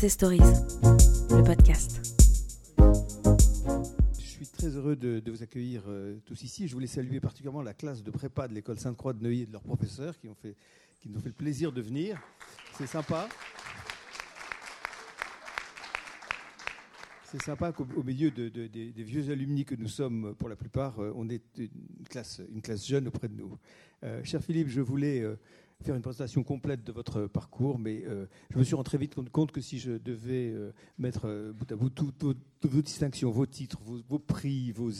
Success Stories, le podcast. Je suis très heureux de, vous accueillir euh, tous ici. Je voulais saluer particulièrement la classe de prépa de l'école Sainte-Croix de Neuilly et de leurs professeurs qui, nous ont fait le plaisir de venir. C'est sympa. C'est sympa qu'au milieu de, des vieux alumni que nous sommes, pour la plupart, euh, on ait une classe, une classe jeune auprès de nous. Euh, cher Philippe, je voulais faire une présentation complète de votre parcours, mais euh, je me suis rendu très vite compte que si je devais euh, mettre euh, bout à bout toutes vos, distinctions, vos titres, vos, prix, vos,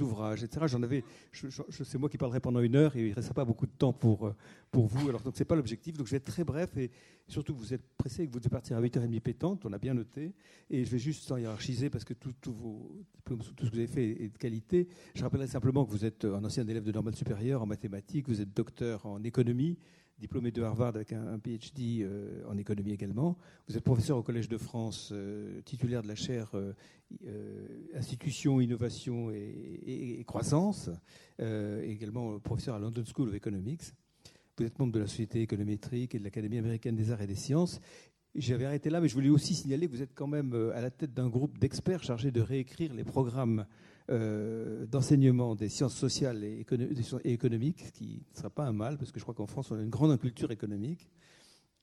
ouvrages, etc., j'en avais. C'est moi qui parlerai pendant une heure et il ne resterait pas beaucoup de temps pour, pour vous. Alors, donc, ce n'est pas l'objectif. Donc, je vais être très bref et surtout, vous êtes pressé que vous devez partir à 8h30 pétante, on a bien noté. Et je vais juste, sans hiérarchiser, parce que tout, vos diplômes, tout ce que vous avez fait est de qualité, je rappellerai simplement que vous êtes un ancien élève de normale supérieure en mathématiques, vous êtes docteur en économie diplômé de Harvard avec un, PhD euh, en économie également. Vous êtes professeur au Collège de France, euh, titulaire de la chaire euh, Institutions, Innovation et, Croissance, également professeur à London School of Economics. Vous êtes membre de la Société économétrique et de l'Académie américaine des arts et des sciences. J'avais arrêté là, mais je voulais aussi signaler que vous êtes quand même à la tête d'un groupe d'experts chargés de réécrire les programmes euh, d'enseignement des sciences sociales et, économiques, ce qui ne sera pas un mal, parce que je crois qu'en France, on a une grande culture économique.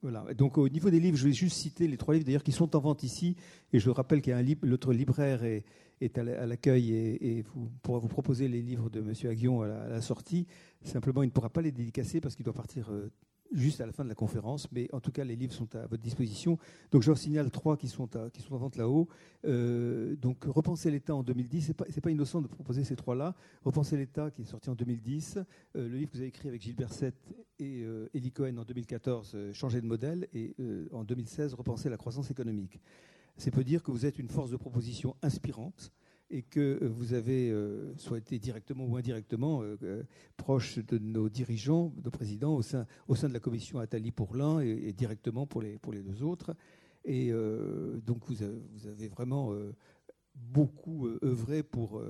Voilà. Donc au niveau des livres, je vais juste citer les trois livres d'ailleurs qui sont en vente ici. Et je rappelle qu'il y a un livre, l'autre libraire est, est à l'accueil et, vous, pourra vous proposer les livres de M. Aguillon à la, à la, sortie. Simplement, il ne pourra pas les dédicacer parce qu'il doit partir euh, juste à la fin de la conférence, mais en tout cas, les livres sont à votre disposition. Donc, j'en signale trois qui sont, qui sont en vente là-haut. Euh, donc, Repenser l'État en 2010, ce n'est pas, pas, innocent de proposer ces trois-là. Repenser l'État, qui est sorti en 2010. Euh, le livre que vous avez écrit avec Gilles Berset et euh, Elie Cohen en 2014, Changer de modèle. Et en 2016, Repenser la croissance économique. C'est peut dire que vous êtes une force de proposition inspirante et que euh, vous avez euh, soit été directement ou indirectement euh, proche de nos dirigeants, de nos présidents au sein, au sein de la commission Attali pour l'un et, directement pour les, pour les deux autres. Et donc vous avez, vous avez vraiment beaucoup œuvré pour,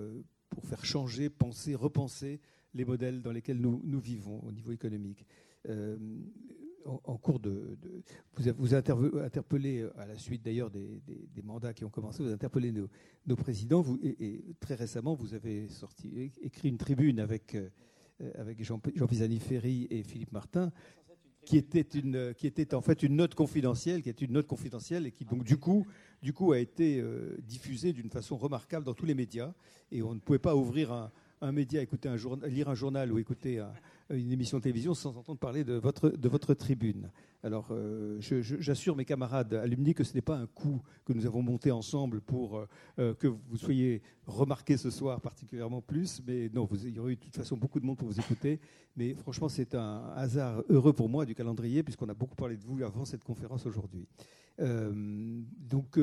pour faire changer, penser, repenser les modèles dans lesquels nous, nous vivons au niveau économique en, cours de, vous, interpellé euh, à la suite d'ailleurs des, mandats qui ont commencé, vous interpellé nos, présidents. Et, très récemment, vous avez écrit une tribune avec euh, avec Jean, Jean Pisani-Ferry et Philippe Martin, qui était en fait une note confidentielle, qui est une note confidentielle et qui donc du coup a été euh, diffusée d'une façon remarquable dans tous les médias et on ne pouvait pas ouvrir un, un média, écouter un journal, lire un journal ou écouter un, une émission de télévision sans entendre parler de votre, tribune. Alors, euh, j'assure mes camarades alumni que ce n'est pas un coup que nous avons monté ensemble pour euh, euh, que vous soyez remarqués ce soir particulièrement plus, mais non, il y aurait eu de toute façon beaucoup de monde pour vous écouter. Mais franchement, c'est un hasard heureux pour moi du calendrier, puisqu'on a beaucoup parlé de vous avant cette conférence aujourd'hui. donc,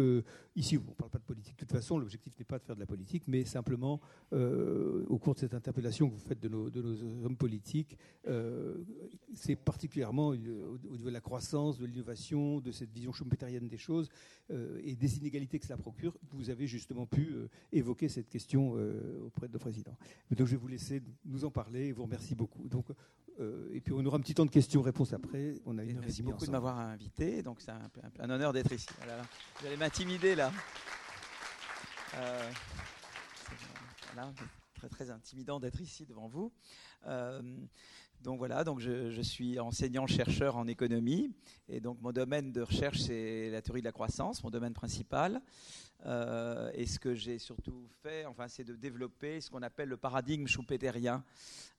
ici, on ne parle pas de politique. De toute façon, l'objectif n'est pas de faire de la politique, mais simplement, au cours de cette interpellation que vous faites de nos hommes politiques, euh, c'est particulièrement au niveau de la croissance, de l'innovation, de cette vision schumpeterienne des choses euh, et des inégalités que cela procure, vous avez justement pu euh, évoquer cette question auprès de nos présidents. Donc je vais vous laisser nous en parler et vous remercie beaucoup. Donc, et puis on aura un petit temps de questions-réponses après. On a une Merci beaucoup de m'avoir invité. Donc c'est un, honneur d'être ici. Vous allez m'intimider là. Voilà, très intimidant d'être ici devant vous. Euh, donc voilà, donc je, suis enseignant-chercheur en économie et donc mon domaine de recherche c'est la théorie de la croissance, mon domaine principal. Euh, et ce que j'ai surtout fait, enfin, c'est de développer ce qu'on appelle le paradigme schumpeterien.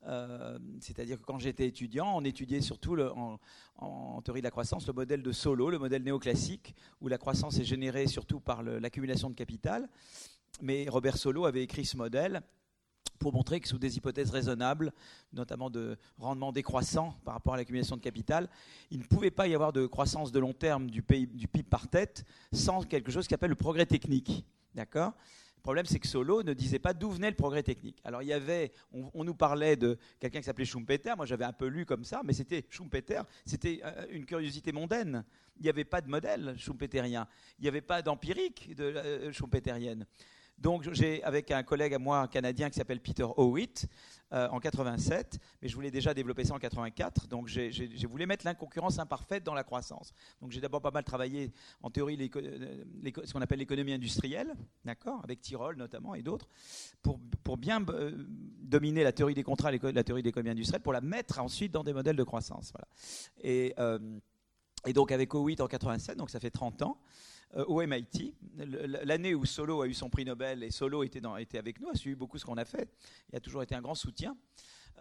Euh, c'est-à-dire que quand j'étais étudiant, on étudiait surtout en, en, théorie de la croissance le modèle de Solo, le modèle néoclassique, où la croissance est générée surtout par l'accumulation de capital. Mais Robert Solo avait écrit ce modèle pour montrer que sous des hypothèses raisonnables, notamment de rendement décroissant par rapport à l'accumulation de capital, il ne pouvait pas y avoir de croissance de long terme du, PIB par tête sans quelque chose qui appelle le progrès technique. D'accord? Le problème, c'est que Solo ne disait pas d'où venait le progrès technique. Alors, il y avait, on, nous parlait de quelqu'un qui s'appelait Schumpeter. Moi, j'avais un peu lu comme ça, mais c'était Schumpeter, c'était euh, une curiosité mondaine. Il n'y avait pas de modèle schumpeterien. Il n'y avait pas d'empirique de, euh, schumpeterienne. Donc j'ai avec un collègue à moi, Canadien qui s'appelle Peter Howitt, euh, en 87, mais je voulais déjà développer ça en 84. Donc j'ai voulu mettre l'inconcurrence imparfaite dans la croissance. Donc j'ai d'abord pas mal travaillé en théorie euh, ce qu'on appelle l'économie industrielle, d'accord, avec Tyrol notamment et d'autres, pour, bien euh, dominer la théorie des contrats, la théorie de l'économie industrielle, pour la mettre ensuite dans des modèles de croissance. Et donc avec Howitt en 87, donc ça fait 30 ans. Euh, au MIT. L'année où Solo a eu son prix Nobel, et Solo était avec nous, a suivi beaucoup ce qu'on a fait, il a toujours été un grand soutien,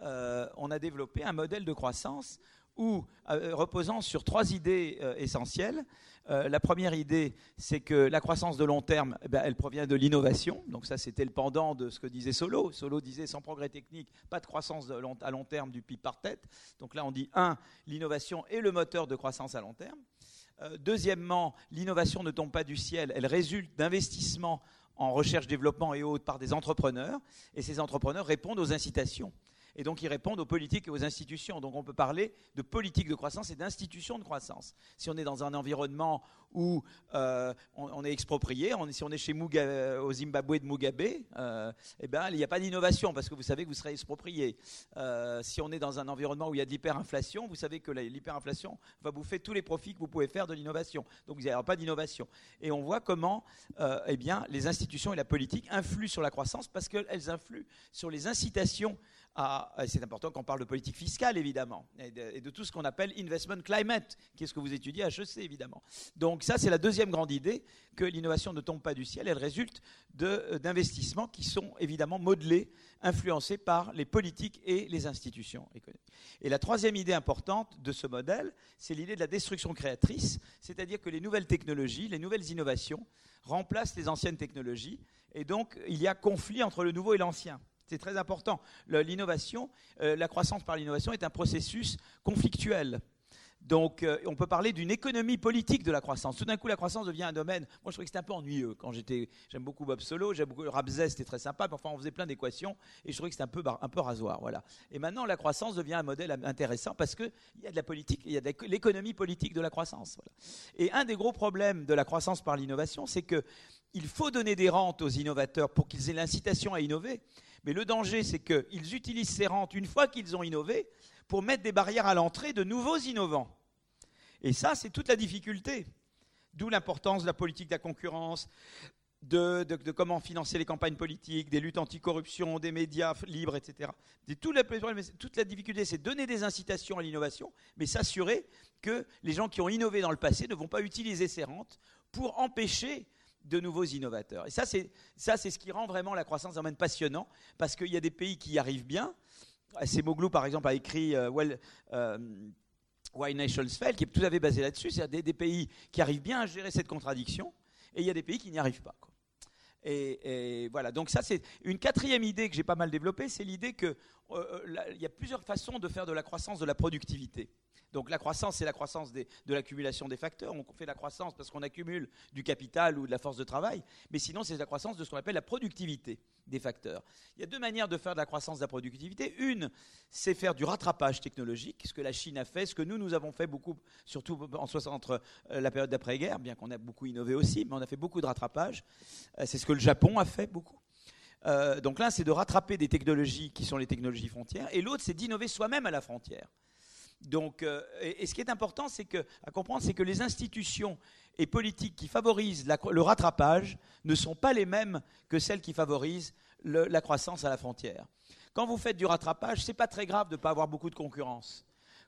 euh, on a développé un modèle de croissance où, euh, reposant sur trois idées essentielles. la première idée, c'est que la croissance de long terme, eh ben, elle provient de l'innovation. Donc ça, c'était le pendant de ce que disait Solo. Solo disait, sans progrès technique, pas de croissance à long terme du PIB par tête. Donc là, on dit, un, l'innovation est le moteur de croissance à long terme. Euh, deuxièmement, l'innovation ne tombe pas du ciel, elle résulte d'investissements en recherche, développement et autres par des entrepreneurs, et ces entrepreneurs répondent aux incitations et donc ils répondent aux politiques et aux institutions. Donc on peut parler de politique de croissance et d'institutions de croissance. Si on est dans un environnement où euh, on, est exproprié, si on est chez Mugabe, au Zimbabwe de Mugabe, euh, eh ben, il n'y a pas d'innovation parce que vous savez que vous serez exproprié. Euh, si on est dans un environnement où il y a de l'hyperinflation, vous savez que l'hyperinflation va bouffer tous les profits que vous pouvez faire de l'innovation. Donc n'y aura pas d'innovation. Et on voit comment eh bien, les institutions et la politique influent sur la croissance parce qu'elles influent sur les incitations c'est important qu'on parle de politique fiscale, évidemment, et de, tout ce qu'on appelle investment climate, qui est ce que vous étudiez à HEC, évidemment. Donc ça, c'est la deuxième grande idée, que l'innovation ne tombe pas du ciel, elle résulte euh, d'investissements qui sont évidemment modelés, influencés par les politiques et les institutions économiques. Et la troisième idée importante de ce modèle, c'est l'idée de la destruction créatrice, c'est-à-dire que les nouvelles technologies, les nouvelles innovations remplacent les anciennes technologies, et donc il y a conflit entre le nouveau et l'ancien. C'est très important. L'innovation, euh, la croissance par l'innovation est un processus conflictuel. Donc, euh, on peut parler d'une économie politique de la croissance. Tout d'un coup, la croissance devient un domaine. Moi, je trouvais que c'était un peu ennuyeux quand j'étais. J'aime beaucoup Bob Solo, j'aime beaucoup Rabzès, c'était très sympa. Enfin, on faisait plein d'équations et je trouvais que c'était un peu, un peu rasoir. Voilà. Et maintenant, la croissance devient un modèle intéressant parce qu'il y a de la politique, il y a de l'économie politique de la croissance. Et un des gros problèmes de la croissance par l'innovation, c'est qu'il faut donner des rentes aux innovateurs pour qu'ils aient l'incitation à innover. Mais le danger, c'est qu'ils utilisent ces rentes une fois qu'ils ont innové pour mettre des barrières à l'entrée de nouveaux innovants. Et ça, c'est toute la difficulté. D'où l'importance de la politique de la concurrence, de, comment financer les campagnes politiques, des luttes anticorruption, des médias libres, etc. toute la difficulté, c'est donner des incitations à l'innovation, mais s'assurer que les gens qui ont innové dans le passé ne vont pas utiliser ces rentes pour empêcher de nouveaux innovateurs. Et ça, c'est ce qui rend vraiment la croissance d'un domaine passionnant, parce qu'il y a des pays qui y arrivent bien. Semoglou, par exemple, a écrit euh, well, euh, Why qui est tout à fait basé là-dessus. C'est-à-dire des, pays qui arrivent bien à gérer cette contradiction, et il y a des pays qui n'y arrivent pas. Et, voilà, donc ça c'est une quatrième idée que j'ai pas mal développée, c'est l'idée qu'il euh, y a plusieurs façons de faire de la croissance de la productivité. Donc la croissance, c'est la croissance de l'accumulation des facteurs. On fait la croissance parce qu'on accumule du capital ou de la force de travail, mais sinon c'est la croissance de ce qu'on appelle la productivité des facteurs. Il y a deux manières de faire de la croissance de la productivité. Une, c'est faire du rattrapage technologique, ce que la Chine a fait, ce que nous, nous avons fait beaucoup, surtout en 60, entre euh, la période d'après-guerre, bien qu'on a beaucoup innové aussi, mais on a fait beaucoup de rattrapage. Euh, c'est ce que le Japon a fait beaucoup. Euh, donc l'un, c'est de rattraper des technologies qui sont les technologies frontières, et l'autre, c'est d'innover soi-même à la frontière. Donc, euh, et, ce qui est important, c'est que, à comprendre, c'est que les institutions et politiques qui favorisent le rattrapage ne sont pas les mêmes que celles qui favorisent la croissance à la frontière. Quand vous faites du rattrapage, ce n'est pas très grave de ne pas avoir beaucoup de concurrence.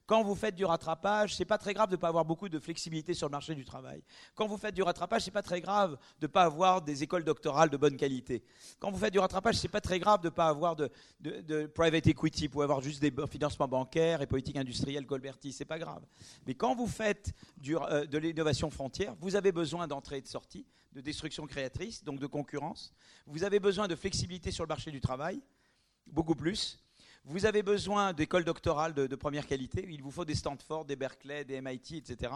Quand vous faites du rattrapage, c'est pas très grave de ne pas avoir beaucoup de flexibilité sur le marché du travail. Quand vous faites du rattrapage, c'est pas très grave de ne pas avoir des écoles doctorales de bonne qualité. Quand vous faites du rattrapage, c'est pas très grave de ne pas avoir de, private equity, pouvez avoir juste des financements bancaires et politiques industrielles Colberti, c'est pas grave. Mais quand vous faites euh, de l'innovation frontière, vous avez besoin d'entrée et de sortie, de destruction créatrice, donc de concurrence. Vous avez besoin de flexibilité sur le marché du travail, beaucoup plus. Vous avez besoin d'écoles doctorales de, première qualité. Il vous faut des Stanford, des Berkeley, des MIT, etc.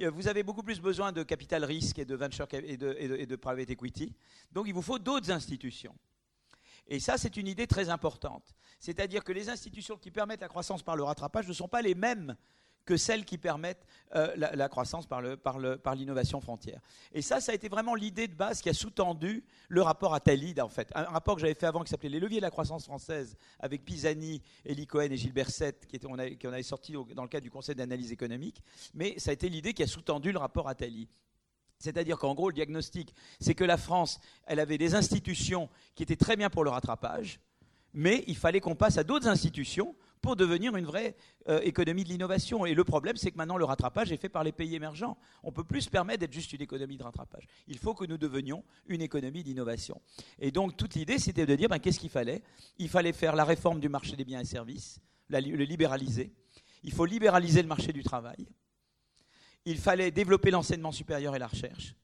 Euh, vous avez beaucoup plus besoin de capital risque et de venture et de, et de private equity. Donc il vous faut d'autres institutions. Et ça, c'est une idée très importante. C'est-à-dire que les institutions qui permettent la croissance par le rattrapage ne sont pas les mêmes que celles qui permettent euh, la, croissance par, l'innovation frontière. Et ça, ça a été vraiment l'idée de base qui a sous-tendu le rapport à en fait. Un, rapport que j'avais fait avant qui s'appelait Les leviers de la croissance française, avec Pisani, Elie Cohen et Gilles Berset, qui, était, on avait, avait sorti dans le cadre du Conseil d'analyse économique. Mais ça a été l'idée qui a sous-tendu le rapport à. C'est-à-dire qu'en gros, le diagnostic, c'est que la France, elle avait des institutions qui étaient très bien pour le rattrapage, mais il fallait qu'on passe à d'autres institutions pour devenir une vraie euh, économie de l'innovation. Et le problème, c'est que maintenant, le rattrapage est fait par les pays émergents. On ne peut plus se permettre d'être juste une économie de rattrapage. Il faut que nous devenions une économie d'innovation. Et donc, toute l'idée, c'était de dire, ben, qu'est-ce qu'il fallait? Il fallait faire la réforme du marché des biens et services, le libéraliser. Il faut libéraliser le marché du travail il fallait développer l'enseignement supérieur et la recherche,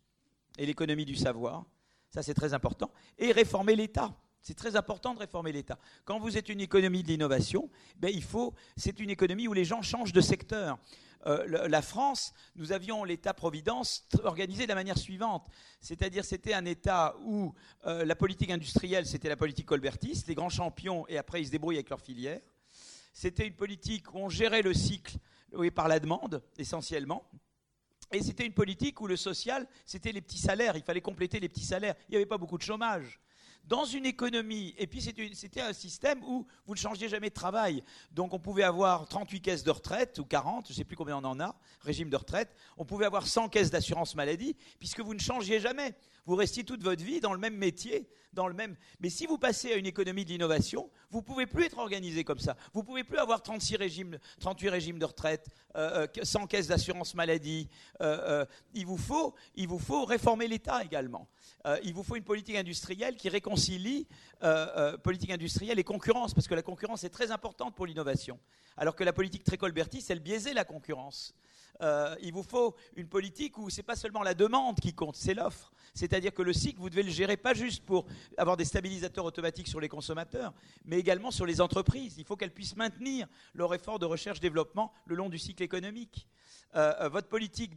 et l'économie du savoir, ça c'est très important, et réformer l'État. C'est très important de réformer l'État. Quand vous êtes une économie de l'innovation, ben il faut, c'est une économie où les gens changent de secteur. Euh, la France, nous avions l'État-providence organisé de la manière suivante. C'est-à-dire, c'était un État où euh, la politique industrielle, c'était la politique colbertiste, les grands champions, et après, ils se débrouillent avec leurs filières. C'était une politique où on gérait le cycle oui, par la demande, essentiellement. Et c'était une politique où le social, c'était les petits salaires. Il fallait compléter les petits salaires. Il n'y avait pas beaucoup de chômage. Dans une économie, et puis c'était un système où vous ne changiez jamais de travail. Donc on pouvait avoir 38 caisses de retraite, ou 40, je ne sais plus combien on en a, régime de retraite. On pouvait avoir 100 caisses d'assurance maladie, puisque vous ne changiez jamais. Vous restiez toute votre vie dans le même métier, dans le même. Mais si vous passez à une économie de l'innovation, vous ne pouvez plus être organisé comme ça. Vous ne pouvez plus avoir 36 régimes, 38 régimes de retraite, euh, 100 euh, caisses d'assurance maladie. Euh, euh, il, vous faut, il vous faut réformer l'État également. il vous faut une politique industrielle qui réconcilie politique industrielle et concurrence, parce que la concurrence est très importante pour l'innovation. Alors que la politique très colbertiste, elle biaisait la concurrence. Euh, il vous faut une politique où ce n'est pas seulement la demande qui compte, c'est l'offre. C'est-à-dire que le cycle, vous devez le gérer pas juste pour avoir des stabilisateurs automatiques sur les consommateurs, mais également sur les entreprises. Il faut qu'elles puissent maintenir leur effort de recherche-développement le long du cycle économique. Euh, euh, votre politique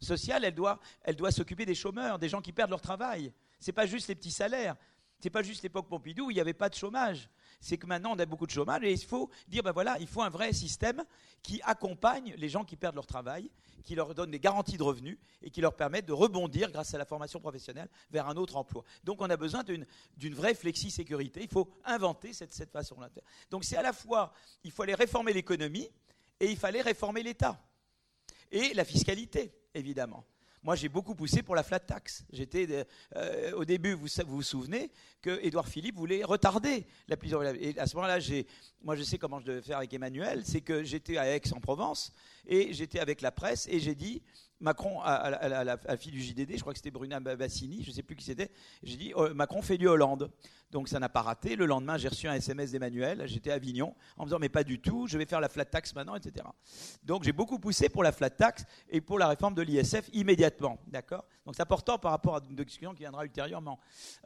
sociale, elle doit, elle doit s'occuper des chômeurs, des gens qui perdent leur travail. Ce n'est pas juste les petits salaires. Ce n'est pas juste l'époque Pompidou où il n'y avait pas de chômage c'est que maintenant on a beaucoup de chômage et il faut dire ben voilà, il faut un vrai système qui accompagne les gens qui perdent leur travail, qui leur donne des garanties de revenus et qui leur permettent de rebondir grâce à la formation professionnelle vers un autre emploi. Donc on a besoin d'une vraie flexi-sécurité. Il faut inventer cette, cette façon-là. Donc c'est à la fois, il faut aller réformer l'économie et il fallait réformer l'État. Et la fiscalité, évidemment. Moi, j'ai beaucoup poussé pour la flat tax. J'étais, euh, au début, vous, vous, souvenez que Édouard Philippe voulait retarder la Et à ce moment-là, moi, je sais comment je devais faire avec Emmanuel. C'est que j'étais à Aix-en-Provence et j'étais avec la presse et j'ai dit Macron, à, la, fille du JDD, je crois que c'était Bruna Bassini, je ne sais plus qui c'était, j'ai dit oh, Macron fait du Hollande. Donc ça n'a pas raté. Le lendemain, j'ai reçu un SMS d'Emmanuel, j'étais à Avignon, en me disant Mais pas du tout, je vais faire la flat tax maintenant, etc. Donc j'ai beaucoup poussé pour la flat tax et pour la réforme de l'ISF immédiatement. D'accord? Donc c'est important par rapport à une discussion qui viendra ultérieurement.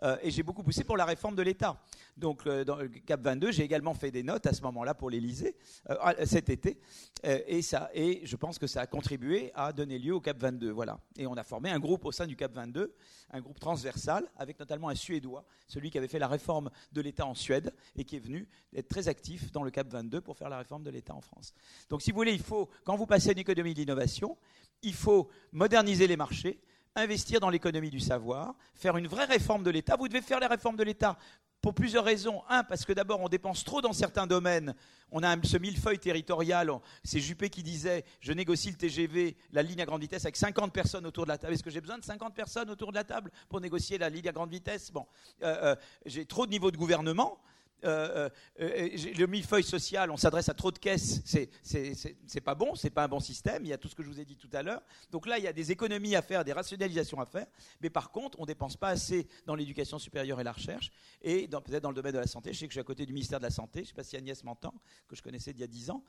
Euh, et j'ai beaucoup poussé pour la réforme de l'État. Donc euh, dans le CAP 22, j'ai également fait des notes à ce moment-là pour l'Élysée, euh, cet été. et, ça, et je pense que ça a contribué à donner lieu au CAP 22. Voilà. Et on a formé un groupe au sein du CAP 22, un groupe transversal, avec notamment un Suédois, celui qui avait fait la réforme de l'État en Suède et qui est venu être très actif dans le CAP 22 pour faire la réforme de l'État en France. Donc si vous voulez, il faut, quand vous passez à une économie d'innovation, il faut moderniser les marchés, investir dans l'économie du savoir, faire une vraie réforme de l'État. Vous devez faire les réformes de l'État pour plusieurs raisons. Un, parce que d'abord, on dépense trop dans certains domaines. On a ce millefeuille territorial. C'est Juppé qui disait Je négocie le TGV, la ligne à grande vitesse, avec 50 personnes autour de la table. Est-ce que j'ai besoin de 50 personnes autour de la table pour négocier la ligne à grande vitesse? Bon, euh, euh, j'ai trop de niveau de gouvernement. Euh, euh, euh, le millefeuille social, on s'adresse à trop de caisses, c'est pas bon, c'est pas un bon système. Il y a tout ce que je vous ai dit tout à l'heure. Donc là, il y a des économies à faire, des rationalisations à faire. Mais par contre, on dépense pas assez dans l'éducation supérieure et la recherche. Et peut-être dans le domaine de la santé. Je sais que je suis à côté du ministère de la Santé. Je ne sais pas si Agnès m'entend, que je connaissais d'il y a 10 ans.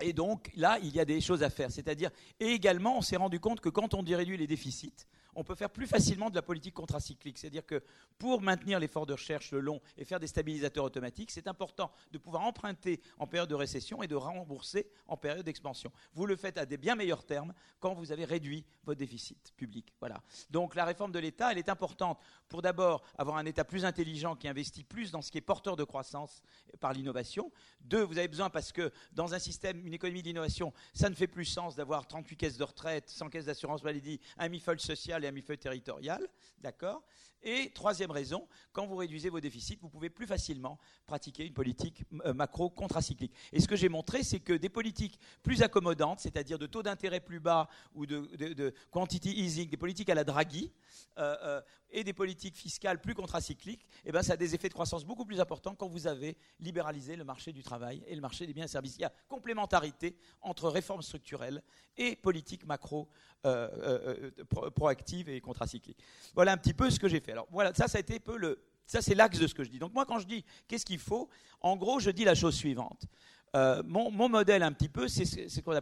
et donc là, il y a des choses à faire. C'est-à-dire, et également, on s'est rendu compte que quand on dit réduire les déficits, on peut faire plus facilement de la politique contracyclique. C'est-à-dire que pour maintenir l'effort de recherche le long et faire des stabilisateurs automatiques, c'est important de pouvoir emprunter en période de récession et de rembourser en période d'expansion. Vous le faites à des bien meilleurs termes quand vous avez réduit votre déficit public. Voilà. Donc la réforme de l'État, elle est importante pour d'abord avoir un État plus intelligent qui investit plus dans ce qui est porteur de croissance par l'innovation. Deux, vous avez besoin parce que dans un système une économie d'innovation, ça ne fait plus sens d'avoir 38 caisses de retraite, 100 caisses d'assurance maladie, un millefeuille social territorial. D'accord? Et troisième raison, quand vous réduisez vos déficits, vous pouvez plus facilement pratiquer une politique euh, macro contracyclique. Et ce que j'ai montré, c'est que des politiques plus accommodantes, c'est-à-dire de taux d'intérêt plus bas ou de, quantity easing, des politiques à la Draghi, euh, euh, et des politiques fiscales plus contracycliques, eh ben, ça a des effets de croissance beaucoup plus importants quand vous avez libéralisé le marché du travail et le marché des biens et services. Il y a complémentarité entre réformes structurelles et politiques macro proactives et contracycliques. Voilà un petit peu ce que j'ai fait. Alors voilà, ça, ça a été peu le, ça, c'est l'axe de ce que je dis. Donc moi, quand je dis qu'est-ce qu'il faut, en gros, je dis la chose suivante. Euh, mon, modèle, un petit peu, c'est ce qu'on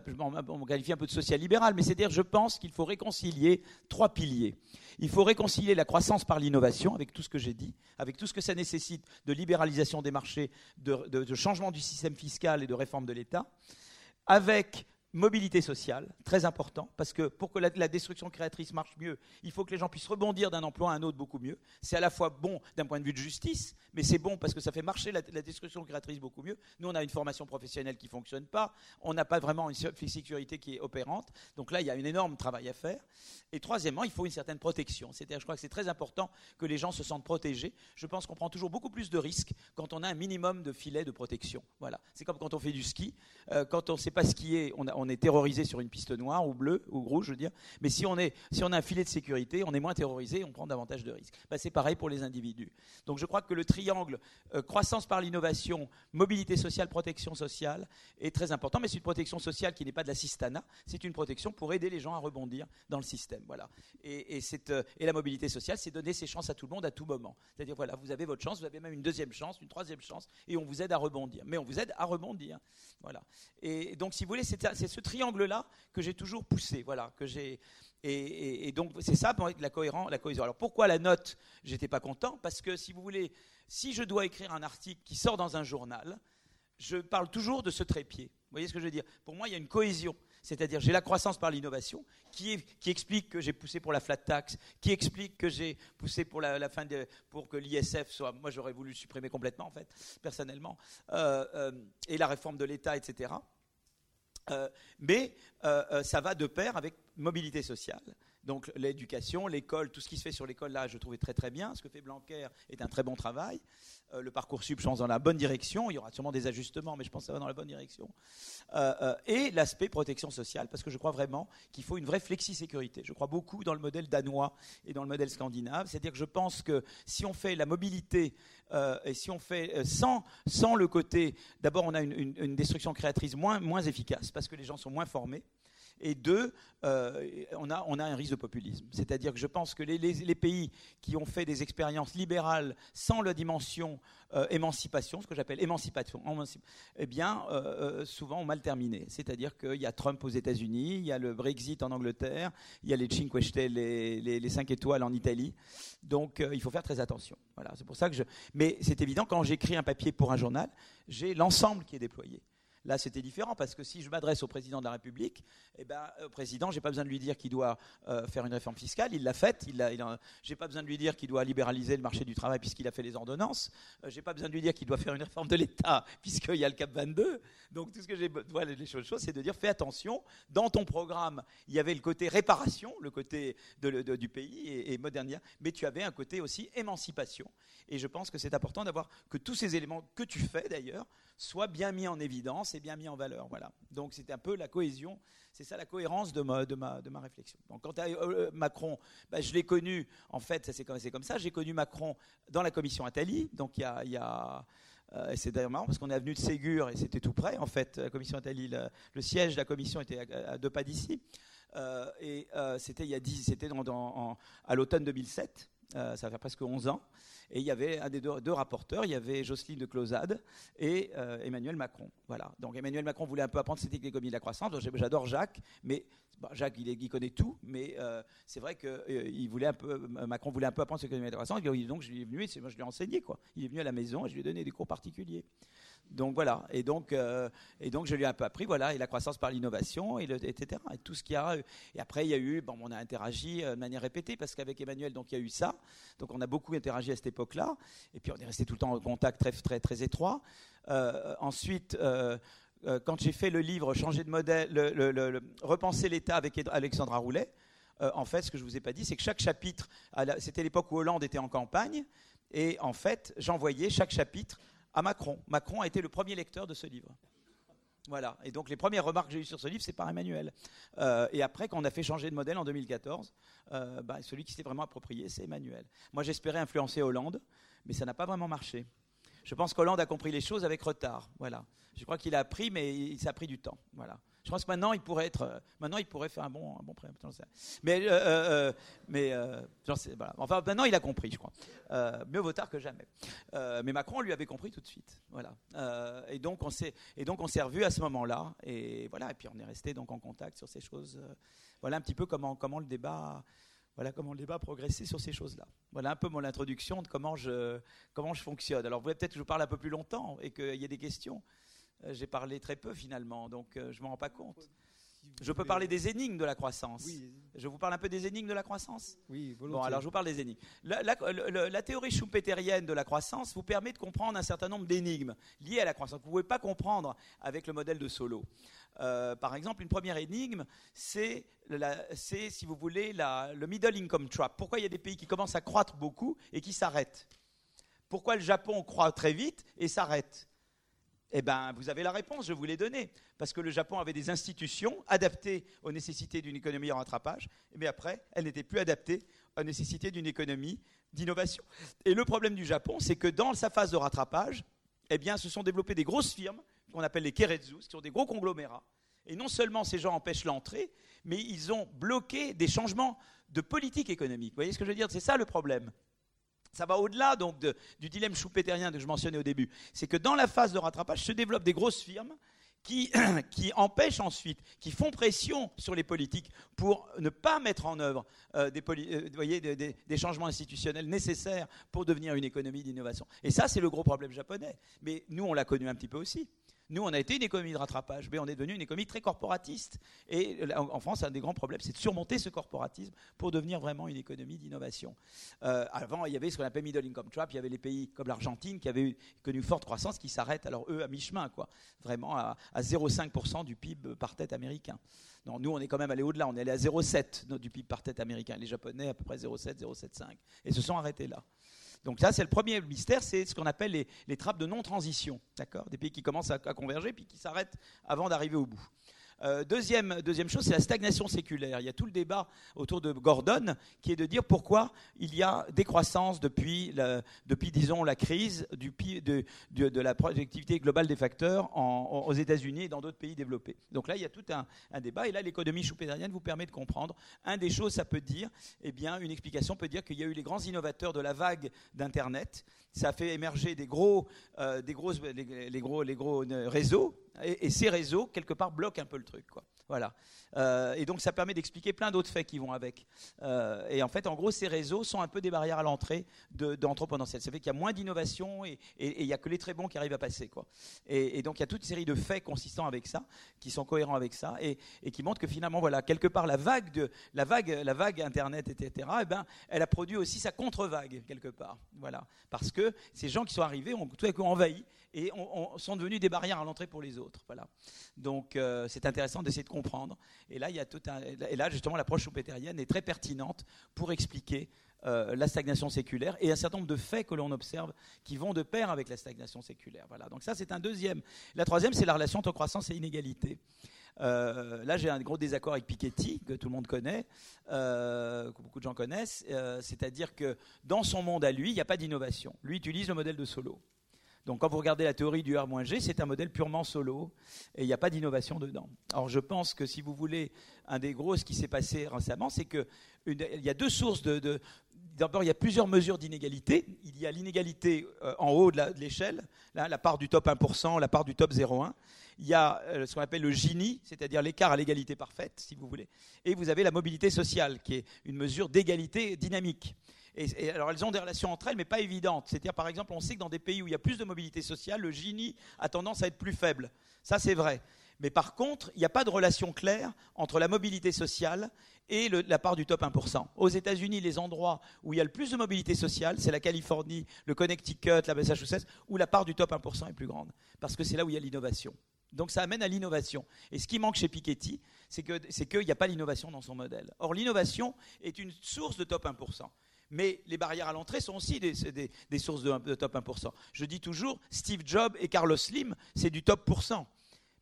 on qualifie un peu de social-libéral, mais c'est-à-dire, je pense qu'il faut réconcilier trois piliers. Il faut réconcilier la croissance par l'innovation, avec tout ce que j'ai dit, avec tout ce que ça nécessite de libéralisation des marchés, de, de changement du système fiscal et de réforme de l'État, avec Mobilité sociale, très important, parce que pour que la, destruction créatrice marche mieux, il faut que les gens puissent rebondir d'un emploi à un autre beaucoup mieux. C'est à la fois bon d'un point de vue de justice, mais c'est bon parce que ça fait marcher la, destruction créatrice beaucoup mieux. Nous, on a une formation professionnelle qui ne fonctionne pas, on n'a pas vraiment une sécurité qui est opérante, donc là, il y a un énorme travail à faire. Et troisièmement, il faut une certaine protection. C'est-à-dire, je crois que c'est très important que les gens se sentent protégés. Je pense qu'on prend toujours beaucoup plus de risques quand on a un minimum de filet de protection. Voilà. C'est comme quand on fait du ski. Euh, quand on ne sait pas skier, on est terrorisé sur une piste noire ou bleue ou rouge, je veux dire. Mais si on, est, si on a un filet de sécurité, on est moins terrorisé, on prend davantage de risques. Bah, c'est pareil pour les individus. Donc je crois que le triangle euh, croissance par l'innovation, mobilité sociale, protection sociale est très important. Mais c'est une protection sociale qui n'est pas de la cistana, c'est une protection pour aider les gens à rebondir dans le système. Voilà. Et, euh, et, la mobilité sociale, c'est donner ses chances à tout le monde à tout moment. C'est-à-dire, voilà, vous avez votre chance, vous avez même une deuxième chance, une troisième chance, et on vous aide à rebondir. Mais on vous aide à rebondir. Voilà. Et donc, si vous voulez, c'est ce triangle-là que j'ai toujours poussé. Voilà, que j'ai. Et, donc, c'est ça la, cohérence, la cohésion. Alors, pourquoi la note J'étais pas content? Parce que, si vous voulez, si je dois écrire un article qui sort dans un journal, je parle toujours de ce trépied. Vous voyez ce que je veux dire? Pour moi, il y a une cohésion c'est-à-dire j'ai la croissance par l'innovation, qui, explique que j'ai poussé pour la flat tax, qui explique que j'ai poussé pour la, fin de, pour que l'ISF soit, moi j'aurais voulu supprimer complètement en fait, personnellement, euh, euh, et la réforme de l'État, etc. Euh, mais ça va de pair avec mobilité sociale. Donc l'éducation, l'école, tout ce qui se fait sur l'école là, je trouvais très très bien. Ce que fait Blanquer est un très bon travail. Euh, le parcours sub, je pense, dans la bonne direction. Il y aura sûrement des ajustements, mais je pense que ça va dans la bonne direction. Euh, euh, et l'aspect protection sociale, parce que je crois vraiment qu'il faut une vraie flexi-sécurité. Je crois beaucoup dans le modèle danois et dans le modèle scandinave. C'est-à-dire que je pense que si on fait la mobilité et si on fait sans, sans le côté, d'abord on a une, une, destruction créatrice moins, moins efficace, parce que les gens sont moins formés. Et deux, euh, on, a, un risque de populisme. C'est-à-dire que je pense que les, pays qui ont fait des expériences libérales sans la dimension euh, émancipation, ce que j'appelle émancipation, eh bien, euh, souvent ont mal terminé. C'est-à-dire qu'il y a Trump aux États-Unis, il y a le Brexit en Angleterre, il y a les Cinque Stelle, les, les, les 5 étoiles en Italie. Donc, il faut faire très attention. Voilà, c'est pour ça que je. Mais c'est évident, quand j'écris un papier pour un journal, j'ai l'ensemble qui est déployé. Là, c'était différent parce que si je m'adresse au président de la République, eh ben, au président, j'ai pas besoin de lui dire qu'il doit euh, faire une réforme fiscale. Il l'a faite. Il a, j'ai pas besoin de lui dire qu'il doit libéraliser le marché du travail puisqu'il a fait les ordonnances. Euh, j'ai pas besoin de lui dire qu'il doit faire une réforme de l'État puisqu'il y a le Cap 22. Donc tout ce que j'ai, voilà, les choses, c'est de dire fais attention. Dans ton programme, il y avait le côté réparation, le côté du pays et, et modernité, mais tu avais un côté aussi émancipation. Et je pense que c'est important d'avoir que tous ces éléments que tu fais d'ailleurs soient bien mis en évidence et bien mis en valeur. Voilà. Donc c'est un peu la cohésion, c'est ça la cohérence de ma, de ma, de ma réflexion. Donc quant à euh, euh, Macron, bah, je l'ai connu, en fait, ça s'est commencé comme ça, j'ai connu Macron dans la commission Attali, donc il y a... Y a euh, c'est d'ailleurs marrant parce qu'on est avenue de Ségur et c'était tout près en fait, la commission Attali, le, siège de la commission était à, deux pas d'ici. et c'était il y a 10, c'était dans, à l'automne 2007, ça fait presque 11 ans. Et il y avait un des deux, rapporteurs, il y avait Jocelyne de Closade et euh, Emmanuel Macron. Voilà. Donc Emmanuel Macron voulait un peu apprendre cette l'économie de la croissance. J'adore Jacques, mais Jacques, il, connaît tout, mais euh, c'est vrai que euh, voulait un peu, Macron voulait un peu apprendre cette l'économie de la croissance. Donc je lui ai venu, moi je lui ai enseigné quoi. Il est venu à la maison et je lui ai donné des cours particuliers. Donc voilà, et donc, euh, et donc je lui ai un peu appris, voilà, et la croissance par l'innovation, et etc. Et tout ce qu'il y a. Et après, il y a eu, bon, on a interagi euh, de manière répétée, parce qu'avec Emmanuel, donc il y a eu ça. Donc on a beaucoup interagi à cette époque-là. Et puis on est resté tout le temps en contact très, très, très étroit. Euh, ensuite, euh, quand j'ai fait le livre Changer de modèle, le, le- le- le- Repenser l'État avec Alexandra Roulet, euh, en fait, ce que je vous ai pas dit, c'est que chaque chapitre, c'était l'époque où Hollande était en campagne, et en fait, j'envoyais chaque chapitre à Macron. Macron a été le premier lecteur de ce livre. Voilà. Et donc les premières remarques que j'ai eues sur ce livre, c'est par Emmanuel. Euh, et après, quand on a fait changer de modèle en 2014, euh, bah, celui qui s'est vraiment approprié, c'est Emmanuel. Moi, j'espérais influencer Hollande, mais ça n'a pas vraiment marché. Je pense qu'Hollande a compris les choses avec retard. Voilà. Je crois qu'il a appris, mais il, ça a pris du temps. Voilà. Je pense que maintenant, il pourrait être, euh, maintenant, il pourrait faire un bon, un bon sais. Mais, euh, euh, mais. Enfin, maintenant, il a compris, je crois. Euh, mieux vaut tard que jamais. Mais Macron lui avait compris tout de suite. Voilà. Et donc, on s'est, et donc, on s'est revu à ce moment-là. Et voilà. Et puis, on est resté donc en contact sur ces choses. Voilà un petit peu comment, comment le débat. Voilà comment le débat a progressé sur ces choses-là. Voilà un peu mon introduction de comment je, comment je fonctionne. Alors, vous voulez peut-être que je vous parle un peu plus longtemps et qu'il y ait des questions? Euh, J'ai parlé très peu finalement, donc euh, je ne m'en rends pas compte. Je peux parler des énigmes de la croissance. Oui, Je vous parle un peu des énigmes de la croissance oui, Bon, volontiers. alors je vous parle des énigmes. La, théorie schumpeterienne de la croissance vous permet de comprendre un certain nombre d'énigmes liées à la croissance. Vous ne pouvez pas comprendre avec le modèle de Solo. Euh, par exemple, une première énigme, c'est, si vous voulez, la- le middle income trap. Pourquoi il y a des pays qui commencent à croître beaucoup et qui s'arrêtent? Pourquoi le Japon croît très vite et s'arrête? Eh bien, vous avez la réponse, je vous l'ai donnée. Parce que le Japon avait des institutions adaptées aux nécessités d'une économie en rattrapage, mais après, elles n'étaient plus adaptées aux nécessités d'une économie d'innovation. Et le problème du Japon, c'est que dans sa phase de rattrapage, eh bien, se sont développées des grosses firmes, qu'on appelle les Keretsus, qui sont des gros conglomérats. Et non seulement ces gens empêchent l'entrée, mais ils ont bloqué des changements de politique économique. Vous voyez ce que je veux dire? C'est ça le problème. Ça va au-delà donc du dilemme schumpeterien que je mentionnais au début. C'est que dans la phase de rattrapage se développent des grosses firmes qui, empêchent ensuite, qui font pression sur les politiques pour ne pas mettre en œuvre euh, euh, des- des changements institutionnels nécessaires pour devenir une économie d'innovation. Et ça, c'est le gros problème japonais. Mais nous, on l'a connu un petit peu aussi. Nous, on a été une économie de rattrapage, mais on est devenu une économie très corporatiste. Et en France, un des grands problèmes, c'est de surmonter ce corporatisme pour devenir vraiment une économie d'innovation. Euh, avant, il y avait ce qu'on appelle middle income trap. Il y avait les pays comme l'Argentine qui avaient connu forte croissance, qui s'arrêtent alors eux à mi-chemin. Vraiment à, à 0,5% du PIB par tête américain. Non, nous, on est quand même allé au-delà. On est allé à 0,7 no- du PIB par tête américain. Les Japonais à peu près 0,7, 0,75 et se sont arrêtés là. Donc là, c'est le premier mystère, c'est ce qu'on appelle les, les trappes de non-transition, d'accord? Des pays qui commencent à, à converger puis qui s'arrêtent avant d'arriver au bout. Euh, deuxième, deuxième chose, c'est la stagnation séculaire. Il y a tout le débat autour de Gordon qui est de dire pourquoi il y a décroissance depuis, depuis disons, la crise du, de, de- de la productivité globale des facteurs en- aux États-Unis et dans d'autres pays développés. Donc là, il y a tout un, un débat. Et là, l'économie schumpeterienne vous permet de comprendre. Un des choses, ça peut dire, eh bien, une explication peut dire qu'il y a eu les grands innovateurs de la vague d'Internet. Ça a fait émerger des gros, euh, des grosses, les, gros, les gros euh, réseaux. Et, et ces réseaux, quelque part, bloquent un peu truc. Quoi. Voilà. Euh, et donc, ça permet d'expliquer plein d'autres faits qui vont avec. Euh, et en fait, en gros, ces réseaux sont un peu des barrières à l'entrée de- d'entrepreneuriat. Ça fait qu'il y a moins d'innovation et, il n'y a que les très bons qui arrivent à passer. Quoi. Et, donc, il y a toute une série de faits consistant avec ça, qui sont cohérents avec ça, et, et qui montrent que finalement, voilà, quelque part, la vague, de, la vague, la vague Internet, etc., eh ben, elle a produit aussi sa contre-vague, quelque part. Voilà. Parce que ces gens qui sont arrivés ont tout à coup envahi et ont- ont- sont devenus des barrières à l'entrée pour les autres. Voilà. Donc, euh, c'est intéressant d'essayer de comprendre. Et là, il y a tout un, et là, justement, l'approche schumpeterienne est très pertinente pour expliquer euh, la stagnation séculaire et un certain nombre de faits que l'on observe qui vont de pair avec la stagnation séculaire. Voilà. Donc ça, c'est un deuxième. La troisième, c'est la relation entre croissance et inégalité. Euh, là, j'ai un gros désaccord avec Piketty, que tout le monde connaît, que beaucoup de gens connaissent. C'est-à-dire que dans son monde à lui, il n'y a pas d'innovation. Lui utilise le modèle de Solo. Donc quand vous regardez la théorie du R-G, c'est un modèle purement solo et il n'y a pas d'innovation dedans. Alors je pense que si vous voulez, un des gros ce qui s'est passé récemment, c'est que une- il y a deux sources de... D'abord, il y a plusieurs mesures d'inégalité. Il y a l'inégalité euh, en haut de l'échelle, la part du top 1%, la part du top 0,1. Il y a euh, ce qu'on appelle le Gini, c'est-à-dire l'écart à l'égalité parfaite, si vous voulez. Et vous avez la mobilité sociale, qui est une mesure d'égalité dynamique. Et, alors elles ont des relations entre elles, mais pas évidentes. C'est-à-dire, par exemple, on sait que dans des pays où il y a plus de mobilité sociale, le Gini a tendance à être plus faible. Ça, c'est vrai. Mais par contre, il n'y a pas de relation claire entre la mobilité sociale et la part du top 1%. Aux États-Unis, les endroits où il y a le plus de mobilité sociale, c'est la Californie, le Connecticut, la Massachusetts, où la part du top 1% est plus grande. Parce que c'est là où il y a l'innovation. Donc ça amène à l'innovation. Et ce qui manque chez Piketty, c'est qu'il n'y a pas l'innovation dans son modèle. Or, l'innovation est une source de top 1%. Mais les barrières à l'entrée sont aussi des, sources de, top 1%. Je dis toujours, Steve Jobs et Carlos Slim, c'est du top %.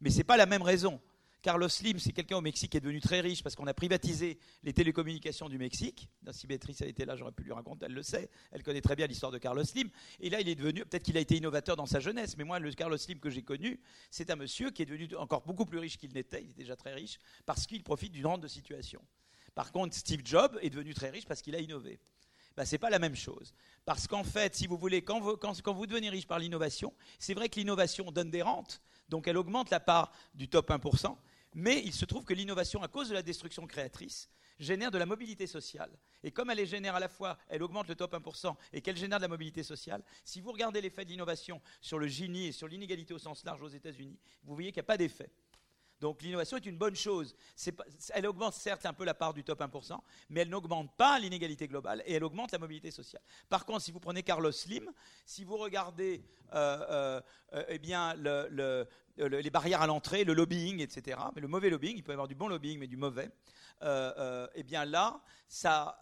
Mais ce n'est pas la même raison. Carlos Slim, c'est quelqu'un au Mexique qui est devenu très riche parce qu'on a privatisé les télécommunications du Mexique. Si Béatrice a été là, j'aurais pu lui raconter, elle le sait. Elle connaît très bien l'histoire de Carlos Slim. Et là, il est devenu, peut-être qu'il a été innovateur dans sa jeunesse, mais moi, le Carlos Slim que j'ai connu, c'est un monsieur qui est devenu encore beaucoup plus riche qu'il n'était, il était déjà très riche, parce qu'il profite d'une rente de situation. Par contre, Steve Jobs est devenu très riche parce qu'il a innové. Ben, ce n'est pas la même chose. Parce qu'en fait, si vous voulez, quand vous, quand vous devenez riche par l'innovation, c'est vrai que l'innovation donne des rentes, donc elle augmente la part du top 1%, mais il se trouve que l'innovation, à cause de la destruction créatrice, génère de la mobilité sociale. Et comme elle génère à la fois, elle augmente le top 1% et qu'elle génère de la mobilité sociale, si vous regardez l'effet de l'innovation sur le Gini et sur l'inégalité au sens large aux États-Unis, vous voyez qu'il n'y a pas d'effet. Donc l'innovation est une bonne chose. elle augmente certes un peu la part du top 1%, mais elle n'augmente pas l'inégalité globale et elle augmente la mobilité sociale. Par contre, si vous prenez Carlos Slim, si vous regardez euh, euh, euh, eh les barrières à l'entrée, le lobbying, etc., mais le mauvais lobbying, il peut y avoir du bon lobbying, mais du mauvais, eh bien là, ça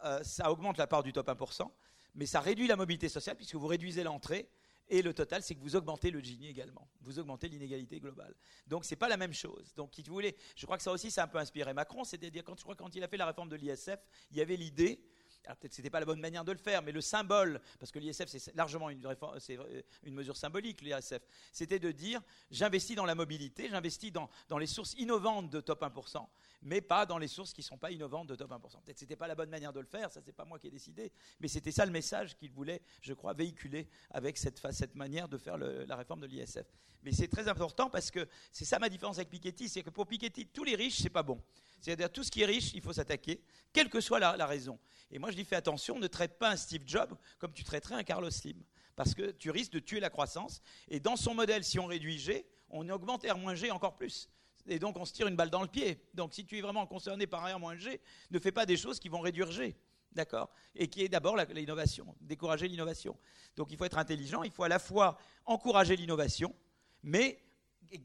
augmente la part du top 1%, mais ça réduit la mobilité sociale puisque vous réduisez l'entrée et le total, c'est que vous augmentez le Gini également. Vous augmentez l'inégalité globale. Donc, ce n'est pas la même chose. Donc, si vous voulez, je crois que ça aussi, ça a un peu inspiré Macron. C'est-à-dire, quand, crois, quand il a fait la réforme de l'ISF, il y avait l'idée alors peut-être que ce n'était pas la bonne manière de le faire, mais le symbole, parce que l'ISF c'est largement une, euh, mesure symbolique, l'ISF, c'était de dire j'investis dans la mobilité, j'investis dans, les sources innovantes de top 1%, mais pas dans les sources qui ne sont pas innovantes de top 1%. Peut-être que ce n'était pas la bonne manière de le faire, ça c'est pas moi qui ai décidé, mais c'était ça le message qu'il voulait, je crois, véhiculer avec cette, cette manière de faire la réforme de l'ISF. Mais c'est très important parce que c'est ça ma différence avec Piketty, c'est que pour Piketty, tous les riches, c'est pas bon. C'est-à-dire tout ce qui est riche, il faut s'attaquer, quelle que soit la, raison. Et moi, je dis fais attention, ne traite pas un Steve Jobs comme tu traiterais un Carlos Slim, parce que tu risques de tuer la croissance. Et dans son modèle, si on réduit G, on augmente R-G encore plus. Et donc, on se tire une balle dans le pied. Donc, si tu es vraiment concerné par R-G, ne fais pas des choses qui vont réduire G. D'accord? Et qui est d'abord l'innovation, décourager l'innovation. Donc, il faut être intelligent, il faut à la fois encourager l'innovation, mais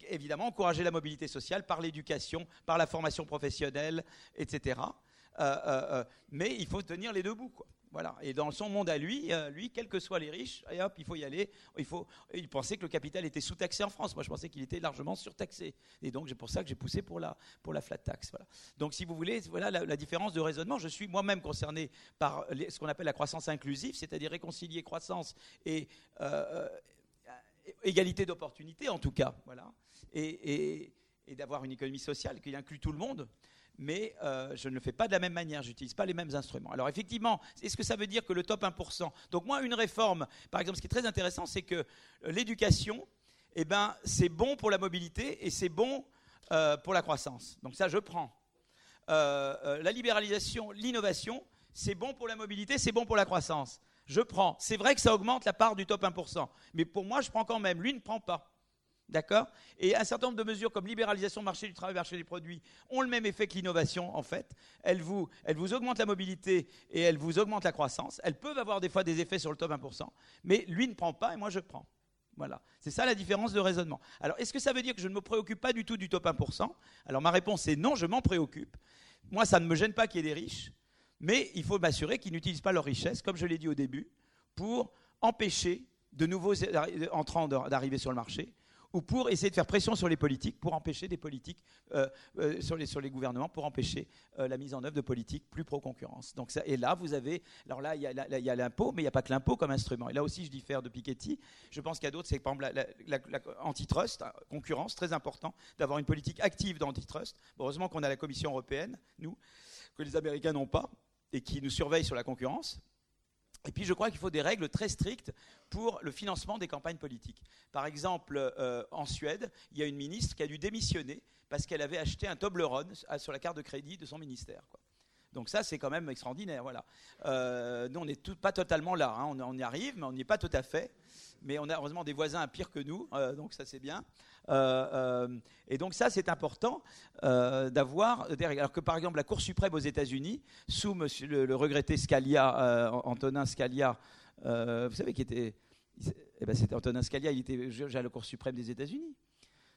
évidemment encourager la mobilité sociale par l'éducation, par la formation professionnelle, etc. Euh, euh, euh, mais il faut tenir les deux bouts. Quoi. Voilà. Et dans son monde à lui, lui, quels que soient les riches, et il faut y aller. Il, faut, il pensait que le capital était sous-taxé en France. Moi, je pensais qu'il était largement surtaxé. Et donc, c'est pour ça que j'ai poussé pour la, pour la flat tax. Voilà. Donc, si vous voulez, voilà la, différence de raisonnement. Je suis moi-même concerné par ce qu'on appelle la croissance inclusive, c'est-à-dire réconcilier croissance et, égalité d'opportunité en tout cas, voilà, et, d'avoir une économie sociale qui inclut tout le monde. Mais euh, je ne le fais pas de la même manière, j'utilise pas les mêmes instruments. Alors effectivement, est-ce que ça veut dire que le top 1% Donc moi, une réforme, par exemple, ce qui est très intéressant, c'est que euh, l'éducation, eh ben, c'est bon pour la mobilité et c'est bon euh, pour la croissance. Donc ça, je prends. la libéralisation, l'innovation, c'est bon pour la mobilité, c'est bon pour la croissance je prends. C'est vrai que ça augmente la part du top 1%, mais pour moi, je prends quand même. Lui ne prend pas. D'accord? Et un certain nombre de mesures comme libéralisation du marché du travail, marché des produits ont le même effet que l'innovation, en fait. Elles vous, elles vous augmentent la mobilité et elles vous augmentent la croissance. Elles peuvent avoir des fois des effets sur le top 1%, mais lui ne prend pas et moi je prends. Voilà. C'est ça la différence de raisonnement. Alors, est-ce que ça veut dire que je ne me préoccupe pas du tout du top 1% Alors, ma réponse est non, je m'en préoccupe. Moi, ça ne me gêne pas qu'il y ait des riches. Mais il faut m'assurer qu'ils n'utilisent pas leur richesse, comme je l'ai dit au début, pour empêcher de nouveaux entrants d'arriver sur le marché ou pour essayer de faire pression sur les politiques, pour empêcher des politiques euh, euh, sur, les, gouvernements, pour empêcher euh, la mise en œuvre de politiques plus pro-concurrence. Et là, vous avez, alors là, il y a l'impôt, mais il n'y a pas que l'impôt comme instrument. Et là aussi, je diffère de Piketty. Je pense qu'il y a d'autres, c'est par exemple l'antitrust, hein, concurrence, très important d'avoir une politique active d'antitrust. heureusement qu'on a la Commission européenne, nous, que les Américains n'ont pas et qui nous surveille sur la concurrence. Et puis je crois qu'il faut des règles très strictes pour le financement des campagnes politiques. Par exemple, euh, en Suède, il y a une ministre qui a dû démissionner parce qu'elle avait acheté un Toblerone sur la carte de crédit de son ministère. Donc ça, c'est quand même extraordinaire. Voilà. Euh, nous, on n'est pas totalement là. Hein. On, y arrive, mais on n'y est pas tout à fait. Mais on a heureusement des voisins pires que nous, euh, donc ça c'est bien. Euh, et donc ça, c'est important d'avoir Alors que par exemple, la Cour suprême aux États-Unis, sous monsieur, le, regretté Scalia, Antonin Scalia, vous savez qui était... Eh ben, c'était Antonin Scalia, il était juge à la Cour suprême des États-Unis.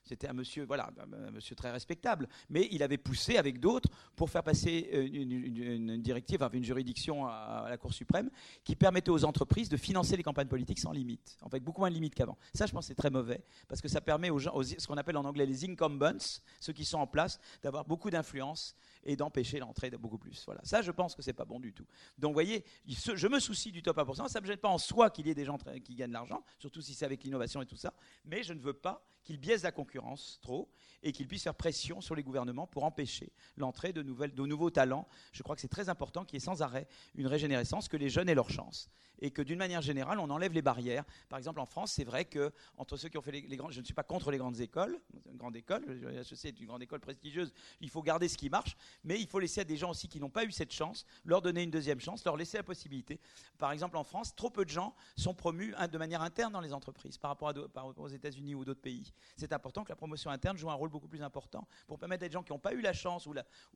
C'était un monsieur, voilà, un monsieur très respectable, mais il avait poussé avec d'autres pour faire passer euh, une, directive, enfin une juridiction à, la Cour suprême qui permettait aux entreprises de financer les campagnes politiques sans limite, en fait beaucoup moins de limites qu'avant. Ça, je pense, c'est très mauvais parce que ça permet aux gens, ce qu'on appelle en anglais les incumbents, ceux qui sont en place, d'avoir beaucoup d'influence et d'empêcher l'entrée de beaucoup plus. Voilà. Ça, je pense que c'est pas bon du tout. Donc, vous voyez, je me soucie du top 1%. Ça ne me gêne pas en soi qu'il y ait des gens qui gagnent de l'argent, surtout si c'est avec l'innovation et tout ça. Mais je ne veux pas qu'il biaise la concurrence trop et qu'il puisse faire pression sur les gouvernements pour empêcher l'entrée de, de nouveaux talents. Je crois que c'est très important qu'il y ait sans arrêt une régénérescence, que les jeunes aient leur chance et que d'une manière générale, on enlève les barrières. Par exemple, en France, c'est vrai que entre ceux qui ont fait les, grandes, je ne suis pas contre les grandes écoles, une grande école, je sais, une grande école prestigieuse, il faut garder ce qui marche, mais il faut laisser à des gens aussi qui n'ont pas eu cette chance, leur donner une deuxième chance, leur laisser la possibilité. Par exemple, en France, trop peu de gens sont promus de manière interne dans les entreprises par rapport, aux États-Unis ou d'autres pays. C'est important que la promotion interne joue un rôle beaucoup plus important pour permettre à des gens qui n'ont pas eu la chance ou,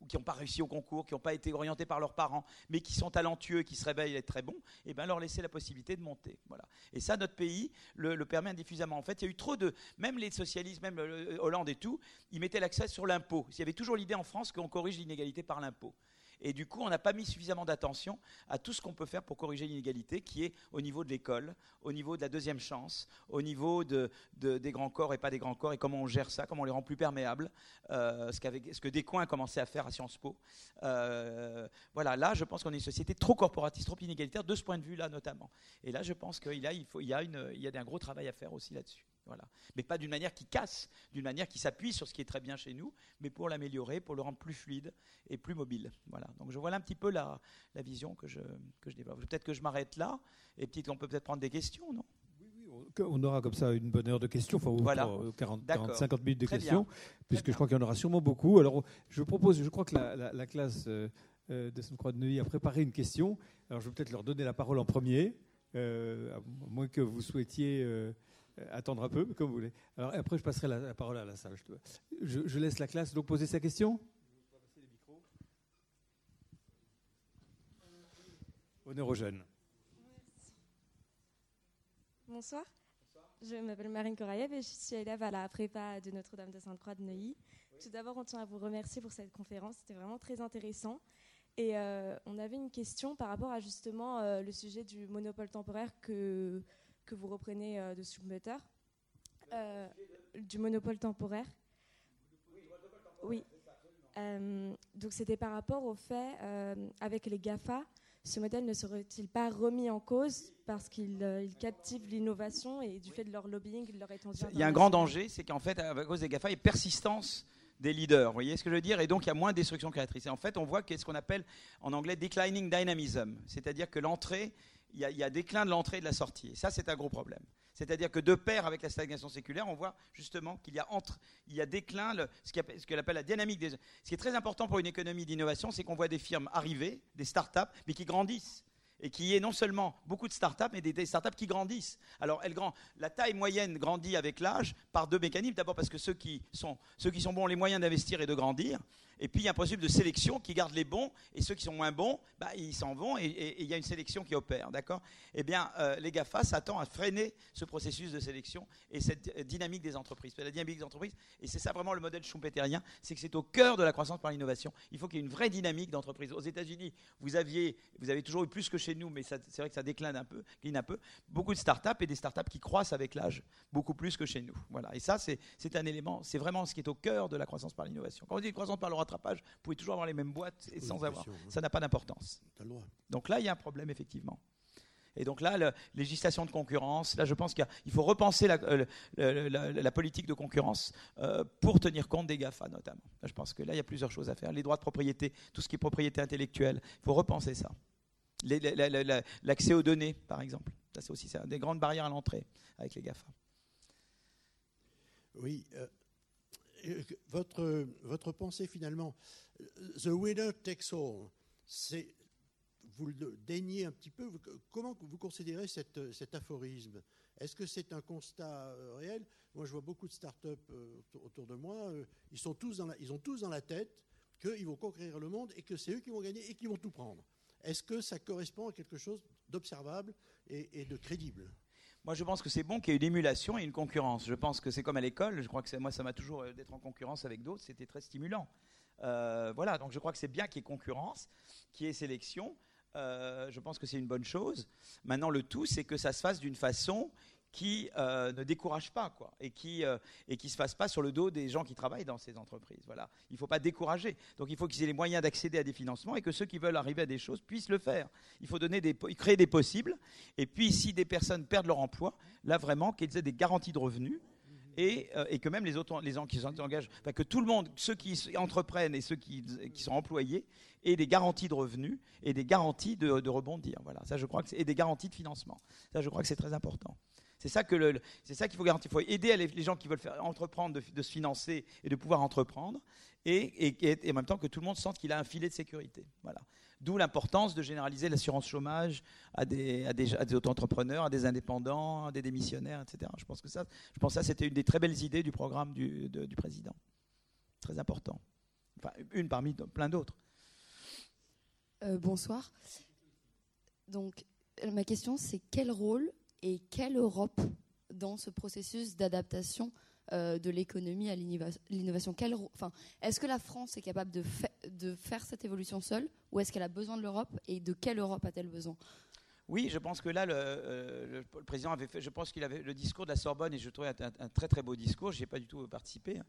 qui n'ont pas réussi au concours, qui n'ont pas été orientés par leurs parents, mais qui sont talentueux, qui se réveillent et très bons, et eh ben leur laisser la possibilité de monter. Voilà. Et ça, notre pays le, le permet indiffusément. En fait, il y a eu trop de, même les socialistes, même Hollande et tout, ils mettaient l'accès sur l'impôt. Il y avait toujours l'idée en France qu'on corrige l'inégalité par l'impôt. Et du coup, on n'a pas mis suffisamment d'attention à tout ce qu'on peut faire pour corriger l'inégalité, qui est au niveau de l'école, au niveau de la deuxième chance, au niveau de, des grands corps et pas des grands corps, et comment on gère ça, comment on les rend plus perméables, euh, ce, ce, que Descoings a commencé à faire à Sciences Po. Euh, voilà, là, je pense qu'on est une société trop corporatiste, trop inégalitaire, de ce point de vue-là notamment. Et là, je pense qu'il il y a un gros travail à faire aussi là-dessus. Voilà. Mais pas d'une manière qui casse, d'une manière qui s'appuie sur ce qui est très bien chez nous, mais pour l'améliorer, pour le rendre plus fluide et plus mobile. Voilà. Donc je vois un petit peu la, la vision que je, que je développe. Peut-être que je m'arrête là, et on peut peut-être prendre des questions, non? On aura comme ça une bonne heure de questions, enfin voilà. 40, 50 minutes de questions, puisque je crois qu'il y en aura sûrement beaucoup. Alors je propose, je crois que la, classe euh, euh, de Sainte-Croix de Neuilly a préparé une question. Alors je vais peut-être leur donner la parole en premier, euh, à moins que vous souhaitiez euh, attendre un peu, comme vous voulez. Alors après, je passerai la, parole à la salle. Je, je, laisse la classe donc poser sa question. Honneur aux jeunes. Bonsoir. Je m'appelle Marine Korayev et je suis élève à la prépa de Notre-Dame de Sainte-Croix de Neuilly. Tout d'abord, on tient à vous remercier pour cette conférence. C'était vraiment très intéressant. Et euh, on avait une question par rapport à justement euh, le sujet du monopole temporaire que que vous reprenez euh, de Schumpeter, euh, du monopole temporaire. Oui. Euh, donc c'était par rapport au fait, avec les GAFA, ce modèle ne serait-il pas remis en cause parce qu'il captive l'innovation et du fait de leur lobbying, de leur étendue Il y a un grand danger, c'est qu'en fait, à cause des GAFA, il y a persistance des leaders. Vous voyez ce que je veux dire? Et donc, il y a moins de destruction créatrice. Et en fait, on voit qu'est-ce qu'on appelle en anglais declining dynamism, c'est-à-dire que l'entrée il y, a, déclin de l'entrée et de la sortie. Et ça, c'est un gros problème. C'est-à-dire que de pair avec la stagnation séculaire, on voit justement qu'il y a entre, il y a déclin, ce qu'elle appelle la dynamique des. Ce qui est très important pour une économie d'innovation, c'est qu'on voit des firmes arriver, des start-up, mais qui grandissent et qui est non seulement beaucoup de start-up, mais des, start-up qui grandissent. Alors, la taille moyenne grandit avec l'âge par deux mécanismes. D'abord parce que ceux qui, sont, ceux qui sont bons ont les moyens d'investir et de grandir. Et puis, il y a un principe de sélection qui garde les bons, et ceux qui sont moins bons, bah, ils s'en vont, et, il y a une sélection qui opère. D'accord? Eh bien, euh, les GAFA s'attendent à freiner ce processus de sélection et cette dynamique des entreprises. La dynamique des entreprises, et c'est ça vraiment le modèle schumpeterien, c'est que c'est au cœur de la croissance par l'innovation. Il faut qu'il y ait une vraie dynamique d'entreprise. Aux États-Unis, vous, aviez, vous avez toujours eu plus que chez nous, mais c'est vrai que ça décline un peu, un peu. Beaucoup de start-up et des start-up qui croissent avec l'âge, beaucoup plus que chez nous. Voilà. Et ça, c'est un élément, c'est vraiment ce qui est au cœur de la croissance par l'innovation. Quand on dit croissance par le rattrapage, vous pouvez toujours avoir les mêmes boîtes et sans avoir. Hein. Ça n'a pas d'importance. Donc là, il y a un problème, effectivement. Et donc là, la législation de concurrence, là, je pense qu'il faut repenser la, euh, politique de concurrence euh, pour tenir compte des GAFA, notamment. je pense que là, il y a plusieurs choses à faire. Les droits de propriété, tout ce qui est propriété intellectuelle, il faut repenser ça. L'accès aux données, par exemple. Ça, c'est aussi ça, des grandes barrières à l'entrée avec les GAFA. Oui, euh, votre, pensée finalement, the winner takes all, vous le déniez un petit peu, comment vous considérez cet aphorisme? Est-ce que c'est un constat euh, réel? Moi, je vois beaucoup de startups euh, autour de moi, euh, ils, sont tous dans ils ont tous dans la tête qu'ils vont conquérir le monde et que c'est eux qui vont gagner et qui vont tout prendre. Est-ce que ça correspond à quelque chose d'observable et de crédible? Moi, je pense que c'est bon qu'il y ait une émulation et une concurrence. Je pense que c'est comme à l'école. Je crois que moi, ça m'a toujours euh, d'être en concurrence avec d'autres. C'était très stimulant. Euh, voilà, donc je crois que c'est bien qu'il y ait concurrence, qu'il y ait sélection. Euh, je pense que c'est une bonne chose. Maintenant, le tout, c'est que ça se fasse d'une façon qui euh, ne décourage pas, quoi, et qui euh, et qui se fasse pas sur le dos des gens qui travaillent dans ces entreprises. Voilà, il ne faut pas décourager. Donc, il faut qu'ils aient les moyens d'accéder à des financements et que ceux qui veulent arriver à des choses puissent le faire. Il faut donner des, créer des possibles. Et puis, si des personnes perdent leur emploi, là vraiment qu'ils aient des garanties de revenus. Et, euh, et, que même les autres, les gens qui s'engagent, enfin, que tout le monde, ceux qui entreprennent et ceux qui, qui, sont employés, aient des garanties de revenus et des garanties de, de rebondir. Voilà, ça je crois que et des garanties de financement. Ça je crois que c'est très important. C'est ça qu'il faut garantir. Il faut aider les, gens qui veulent faire, entreprendre de, se financer et de pouvoir entreprendre, et, en même temps que tout le monde sente qu'il a un filet de sécurité. Voilà. D'où l'importance de généraliser l'assurance chômage à des, auto-entrepreneurs, à des indépendants, à des démissionnaires, etc. Je pense que ça, ça, c'était une des très belles idées du programme du, du président. Très important. Enfin, une parmi plein d'autres. Euh, bonsoir. Donc, ma question, c'est quel rôle et quelle Europe dans ce processus d'adaptation euh, de l'économie à l'innovation? Enfin, Est-ce que la France est capable de, de faire cette évolution seule ou est-ce qu'elle a besoin de l'Europe et de quelle Europe a-t-elle besoin? Oui, je pense que là, euh, le, président avait fait, je pense qu'il avait le discours de la Sorbonne, et je trouvais un, très très beau discours, je n'y ai pas du tout participé, hein.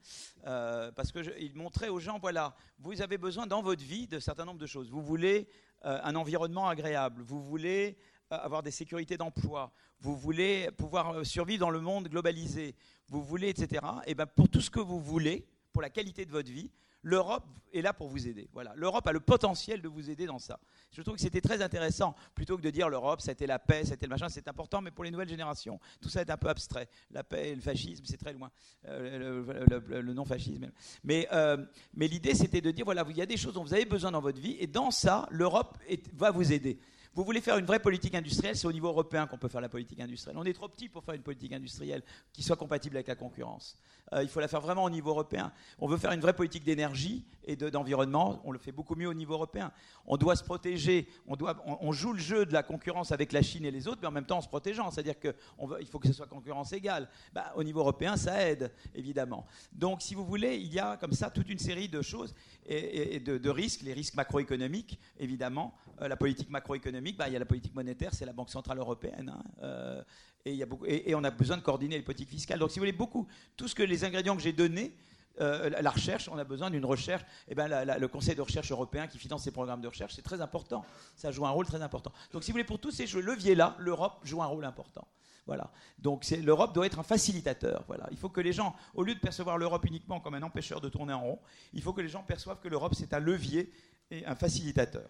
euh, parce qu'il montrait aux gens, voilà, vous avez besoin dans votre vie de certain nombre de choses. Vous voulez un environnement agréable, vous voulez avoir des sécurités d'emploi, vous voulez pouvoir euh, survivre dans le monde globalisé, vous voulez, etc. Et bien pour tout ce que vous voulez, pour la qualité de votre vie, l'Europe est là pour vous aider. Voilà, l'Europe a le potentiel de vous aider dans ça. Je trouve que c'était très intéressant, plutôt que de dire l'Europe, c'était la paix, c'était le machin, c'est important, mais pour les nouvelles générations, tout ça est un peu abstrait. La paix et le fascisme, c'est très loin, euh, le, non-fascisme. Mais, euh, mais l'idée, c'était de dire, voilà, il y a des choses dont vous avez besoin dans votre vie, et dans ça, l'Europe va vous aider. Vous voulez faire une vraie politique industrielle, c'est au niveau européen qu'on peut faire la politique industrielle. On est trop petit pour faire une politique industrielle qui soit compatible avec la concurrence. Euh, il faut la faire vraiment au niveau européen. On veut faire une vraie politique d'énergie et d'environnement, on le fait beaucoup mieux au niveau européen. On doit se protéger, on, joue le jeu de la concurrence avec la Chine et les autres, mais en même temps en se protégeant. C'est-à-dire qu'il faut que ce soit concurrence égale. Bah, au niveau européen, ça aide, évidemment. Donc, si vous voulez, il y a comme ça toute une série de choses et, de, risques, les risques macroéconomiques, évidemment. Euh, la politique macroéconomique, bah, il y a la politique monétaire, c'est la Banque Centrale Européenne. Hein. Euh, et, on a besoin de coordonner les politiques fiscales. Donc, si vous voulez, beaucoup, tout ce que les ingrédients que j'ai donnés, euh, la recherche, on a besoin d'une recherche. Eh ben, le Conseil de recherche européen qui finance ces programmes de recherche, c'est très important. Ça joue un rôle très important. Donc, si vous voulez, pour tous ces leviers-là, l'Europe joue un rôle important. Voilà. Donc l'Europe doit être un facilitateur. Voilà. Il faut que les gens, au lieu de percevoir l'Europe uniquement comme un empêcheur de tourner en rond, il faut que les gens perçoivent que l'Europe c'est un levier et un facilitateur.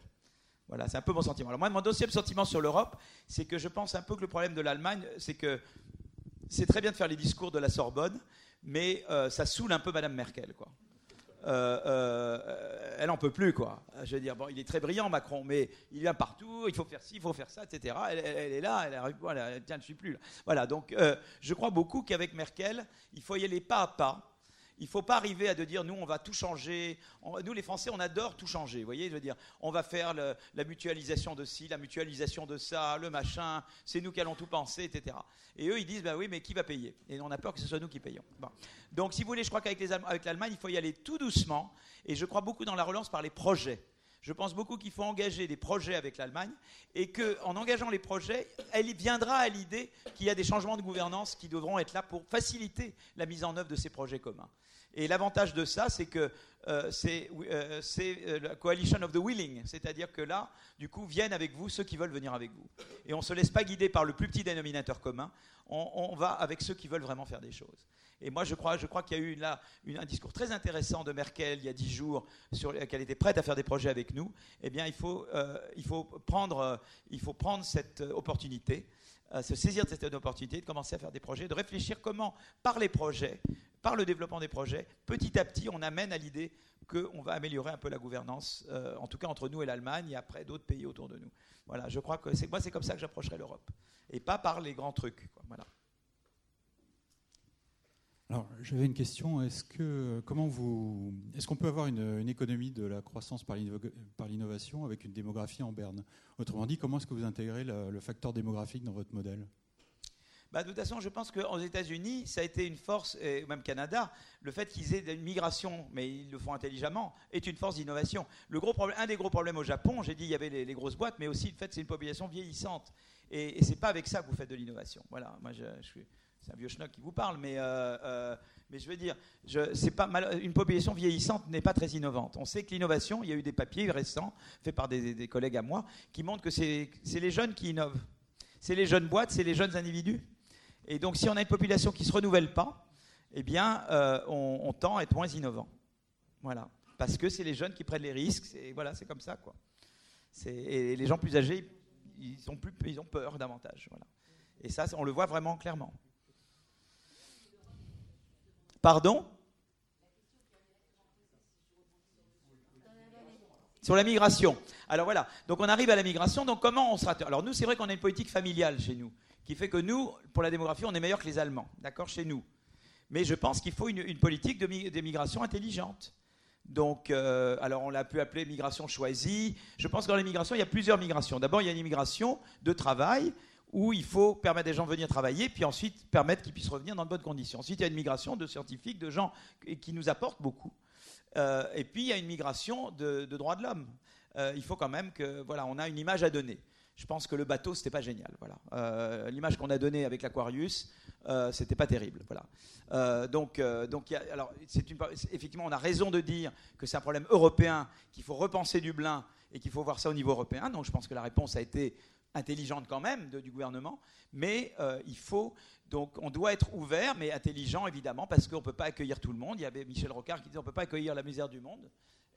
Voilà, c'est un peu mon sentiment. Alors moi, mon deuxième sentiment sur l'Europe, c'est que je pense un peu que le problème de l'Allemagne, c'est que c'est très bien de faire les discours de la Sorbonne, mais euh, ça saoule un peu Madame Merkel, quoi. Euh, euh, elle en peut plus, quoi. Je veux dire, bon, il est très brillant, Macron, mais il vient partout, il faut faire ci, il faut faire ça, etc. Elle, est là, elle arrive, voilà, tiens, je suis plus là. Voilà, donc je crois beaucoup qu'avec Merkel, il faut y aller pas à pas. Il ne faut pas arriver à de dire nous on va tout changer. nous les Français on adore tout changer. Vous voyez, je veux dire, on va faire la mutualisation de ci, la mutualisation de ça, le machin. C'est nous qui allons tout penser, etc. Et eux ils disent bah oui mais qui va payer? Et on a peur que ce soit nous qui payons. Donc si vous voulez, je crois qu'avec l'Allemagne il faut y aller tout doucement. Et je crois beaucoup dans la relance par les projets. Je pense beaucoup qu'il faut engager des projets avec l'Allemagne et qu'en engageant les projets, elle viendra à l'idée qu'il y a des changements de gouvernance qui devront être là pour faciliter la mise en œuvre de ces projets communs. Et l'avantage de ça, c'est que euh, c'est euh, euh, la coalition of the willing, c'est-à-dire que là, du coup, viennent avec vous ceux qui veulent venir avec vous. Et on ne se laisse pas guider par le plus petit dénominateur commun, on, va avec ceux qui veulent vraiment faire des choses. Et moi, je crois, qu'il y a eu là un discours très intéressant de Merkel il y a dix jours sur qu'elle était prête à faire des projets avec nous. Eh bien, il faut, il faut, prendre, cette opportunité se saisir de cette opportunité, de commencer à faire des projets, de réfléchir comment, par les projets, par le développement des projets, petit à petit, on amène à l'idée qu'on va améliorer un peu la gouvernance, euh, en tout cas entre nous et l'Allemagne, et après d'autres pays autour de nous. Voilà, je crois que c'est moi, c'est comme ça que j'approcherai l'Europe, et pas par les grands trucs. Voilà. Alors, j'avais une question. Est-ce que comment est-ce qu'on peut avoir une, économie de la croissance par l'innovation avec une démographie en berne? Autrement dit, comment est-ce que vous intégrez le facteur démographique dans votre modèle? Bah, de toute façon, je pense qu'aux États-Unis, ça a été une force, et même Canada, le fait qu'ils aient une migration, mais ils le font intelligemment, est une force d'innovation. Le gros problème, un des gros problèmes au Japon, j'ai dit il y avait les, grosses boîtes, mais aussi le fait c'est une population vieillissante. Et, et c'est pas avec ça que vous faites de l'innovation. Voilà, moi c'est un vieux schnock qui vous parle, mais, euh, euh, je veux dire, je, pas une population vieillissante n'est pas très innovante. On sait que l'innovation, il y a eu des papiers récents faits par des, collègues à moi qui montrent que c'est, les jeunes qui innovent. C'est les jeunes boîtes, c'est les jeunes individus et donc, si on a une population qui ne se renouvelle pas, eh bien, euh, on, tend à être moins innovant. Voilà. Parce que c'est les jeunes qui prennent les risques. Voilà, c'est comme ça. Et les gens plus âgés, ils ont, plus, ils ont peur davantage. Voilà. Et ça, on le voit vraiment clairement. Pardon? Sur la migration. Alors voilà, donc on arrive à la migration, donc comment on sera... Alors nous, c'est vrai qu'on a une politique familiale chez nous qui fait que nous, pour la démographie, on est meilleur que les Allemands, d'accord, chez nous. Mais je pense qu'il faut une, politique de, migration intelligente. Donc, euh, alors on l'a pu appeler migration choisie. Je pense que dans les migrations, il y a plusieurs migrations. D'abord, il y a une immigration de travail où il faut permettre des gens de venir travailler, puis ensuite permettre qu'ils puissent revenir dans de bonnes conditions. Ensuite, il y a une migration de scientifiques, de gens qui nous apportent beaucoup. Euh, et puis, il y a une migration de, droits de l'homme. Euh, il faut quand même que, voilà, on a une image à donner je pense que le bateau, c'était pas génial. Voilà. L'image qu'on a donnée avec l'Aquarius, euh, c'était pas terrible. Voilà. Euh, donc, euh, donc une, effectivement, on a raison de dire que c'est un problème européen, qu'il faut repenser Dublin et qu'il faut voir ça au niveau européen. Donc, je pense que la réponse a été intelligente quand même du gouvernement, mais il faut donc on doit être ouvert, mais intelligent évidemment, parce qu'on ne peut pas accueillir tout le monde. Il y avait Michel Rocard qui disait on ne peut pas accueillir la misère du monde.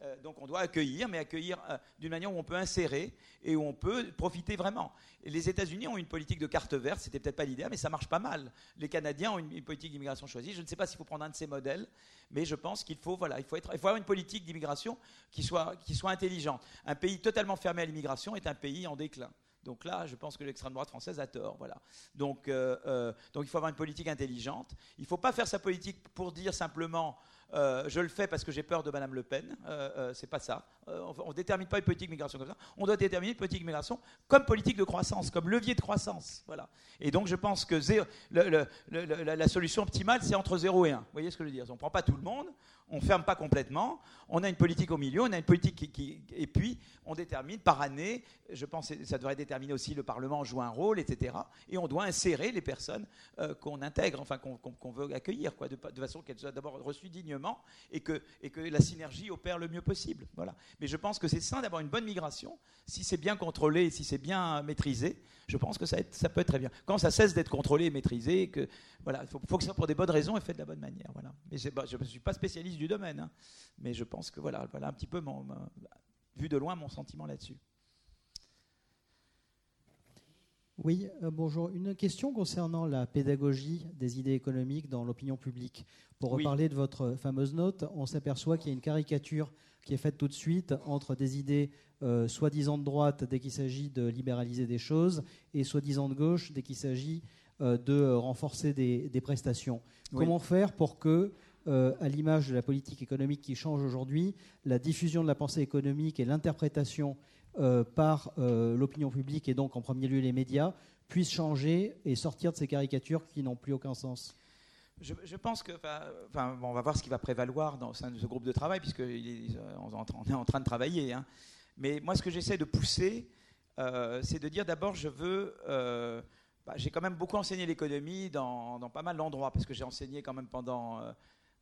Euh, donc on doit accueillir, mais accueillir euh, d'une manière où on peut insérer et où on peut profiter vraiment. les États-Unis ont une politique de carte verte, c'était peut-être pas l'idée, mais ça marche pas mal. Les Canadiens ont une, politique d'immigration choisie. Je ne sais pas s'il faut prendre un de ces modèles, mais je pense qu'il faut, voilà, il faut, avoir une politique d'immigration qui soit, intelligente. Un pays totalement fermé à l'immigration est un pays en déclin. Donc là, je pense que l'extrême droite française a tort. Voilà. Donc, euh, donc il faut avoir une politique intelligente. Il ne faut pas faire sa politique pour dire simplement euh, je le fais parce que j'ai peur de Madame Le Pen. Euh, euh c'est pas ça. Euh, on ne détermine pas une politique migration comme ça. On doit déterminer une politique migration comme politique de croissance, comme levier de croissance. Voilà. Et donc je pense que la solution optimale, c'est entre 0 et 1. Vous voyez ce que je veux dire? On ne prend pas tout le monde, on ne ferme pas complètement, on a une politique au milieu, on a une politique qui, et puis on détermine par année, je pense que ça devrait déterminer aussi le Parlement joue un rôle, etc. Et on doit insérer les personnes euh, qu'on intègre, enfin qu'on veut accueillir, de, façon qu'elles soient d'abord reçues dignement et que, et que la synergie opère le mieux possible. Voilà. Mais je pense que c'est sain d'avoir une bonne migration, si c'est bien contrôlé, si c'est bien maîtrisé, je pense que ça, ça, peut être très bien. Quand ça cesse d'être contrôlé et maîtrisé, que, voilà, il faut, faut, que ce soit pour des bonnes raisons et fait de la bonne manière. Voilà. Mais je ne suis pas spécialiste du domaine, hein. mais je pense que voilà, voilà un petit peu, mon, vu de loin, mon sentiment là-dessus. Oui, euh, bonjour. Une question concernant la pédagogie des idées économiques dans l'opinion publique. Pour reparler de votre fameuse note, on s'aperçoit qu'il y a une caricature qui est faite tout de suite entre des idées euh, soi-disant de droite dès qu'il s'agit de libéraliser des choses et soi-disant de gauche dès qu'il s'agit euh, de renforcer des, prestations. Comment faire pour que, euh, à l'image de la politique économique qui change aujourd'hui, la diffusion de la pensée économique et l'interprétation par l'opinion publique et donc en premier lieu les médias puissent changer et sortir de ces caricatures qui n'ont plus aucun sens? Je, pense que, enfin, on va voir ce qui va prévaloir dans ce groupe de travail, puisqu'on est en train de travailler. Hein. Mais moi, ce que j'essaie de pousser, euh, c'est de dire d'abord, je veux. Euh, bah, j'ai quand même beaucoup enseigné l'économie dans, pas mal d'endroits, parce que j'ai enseigné quand même pendant. Euh,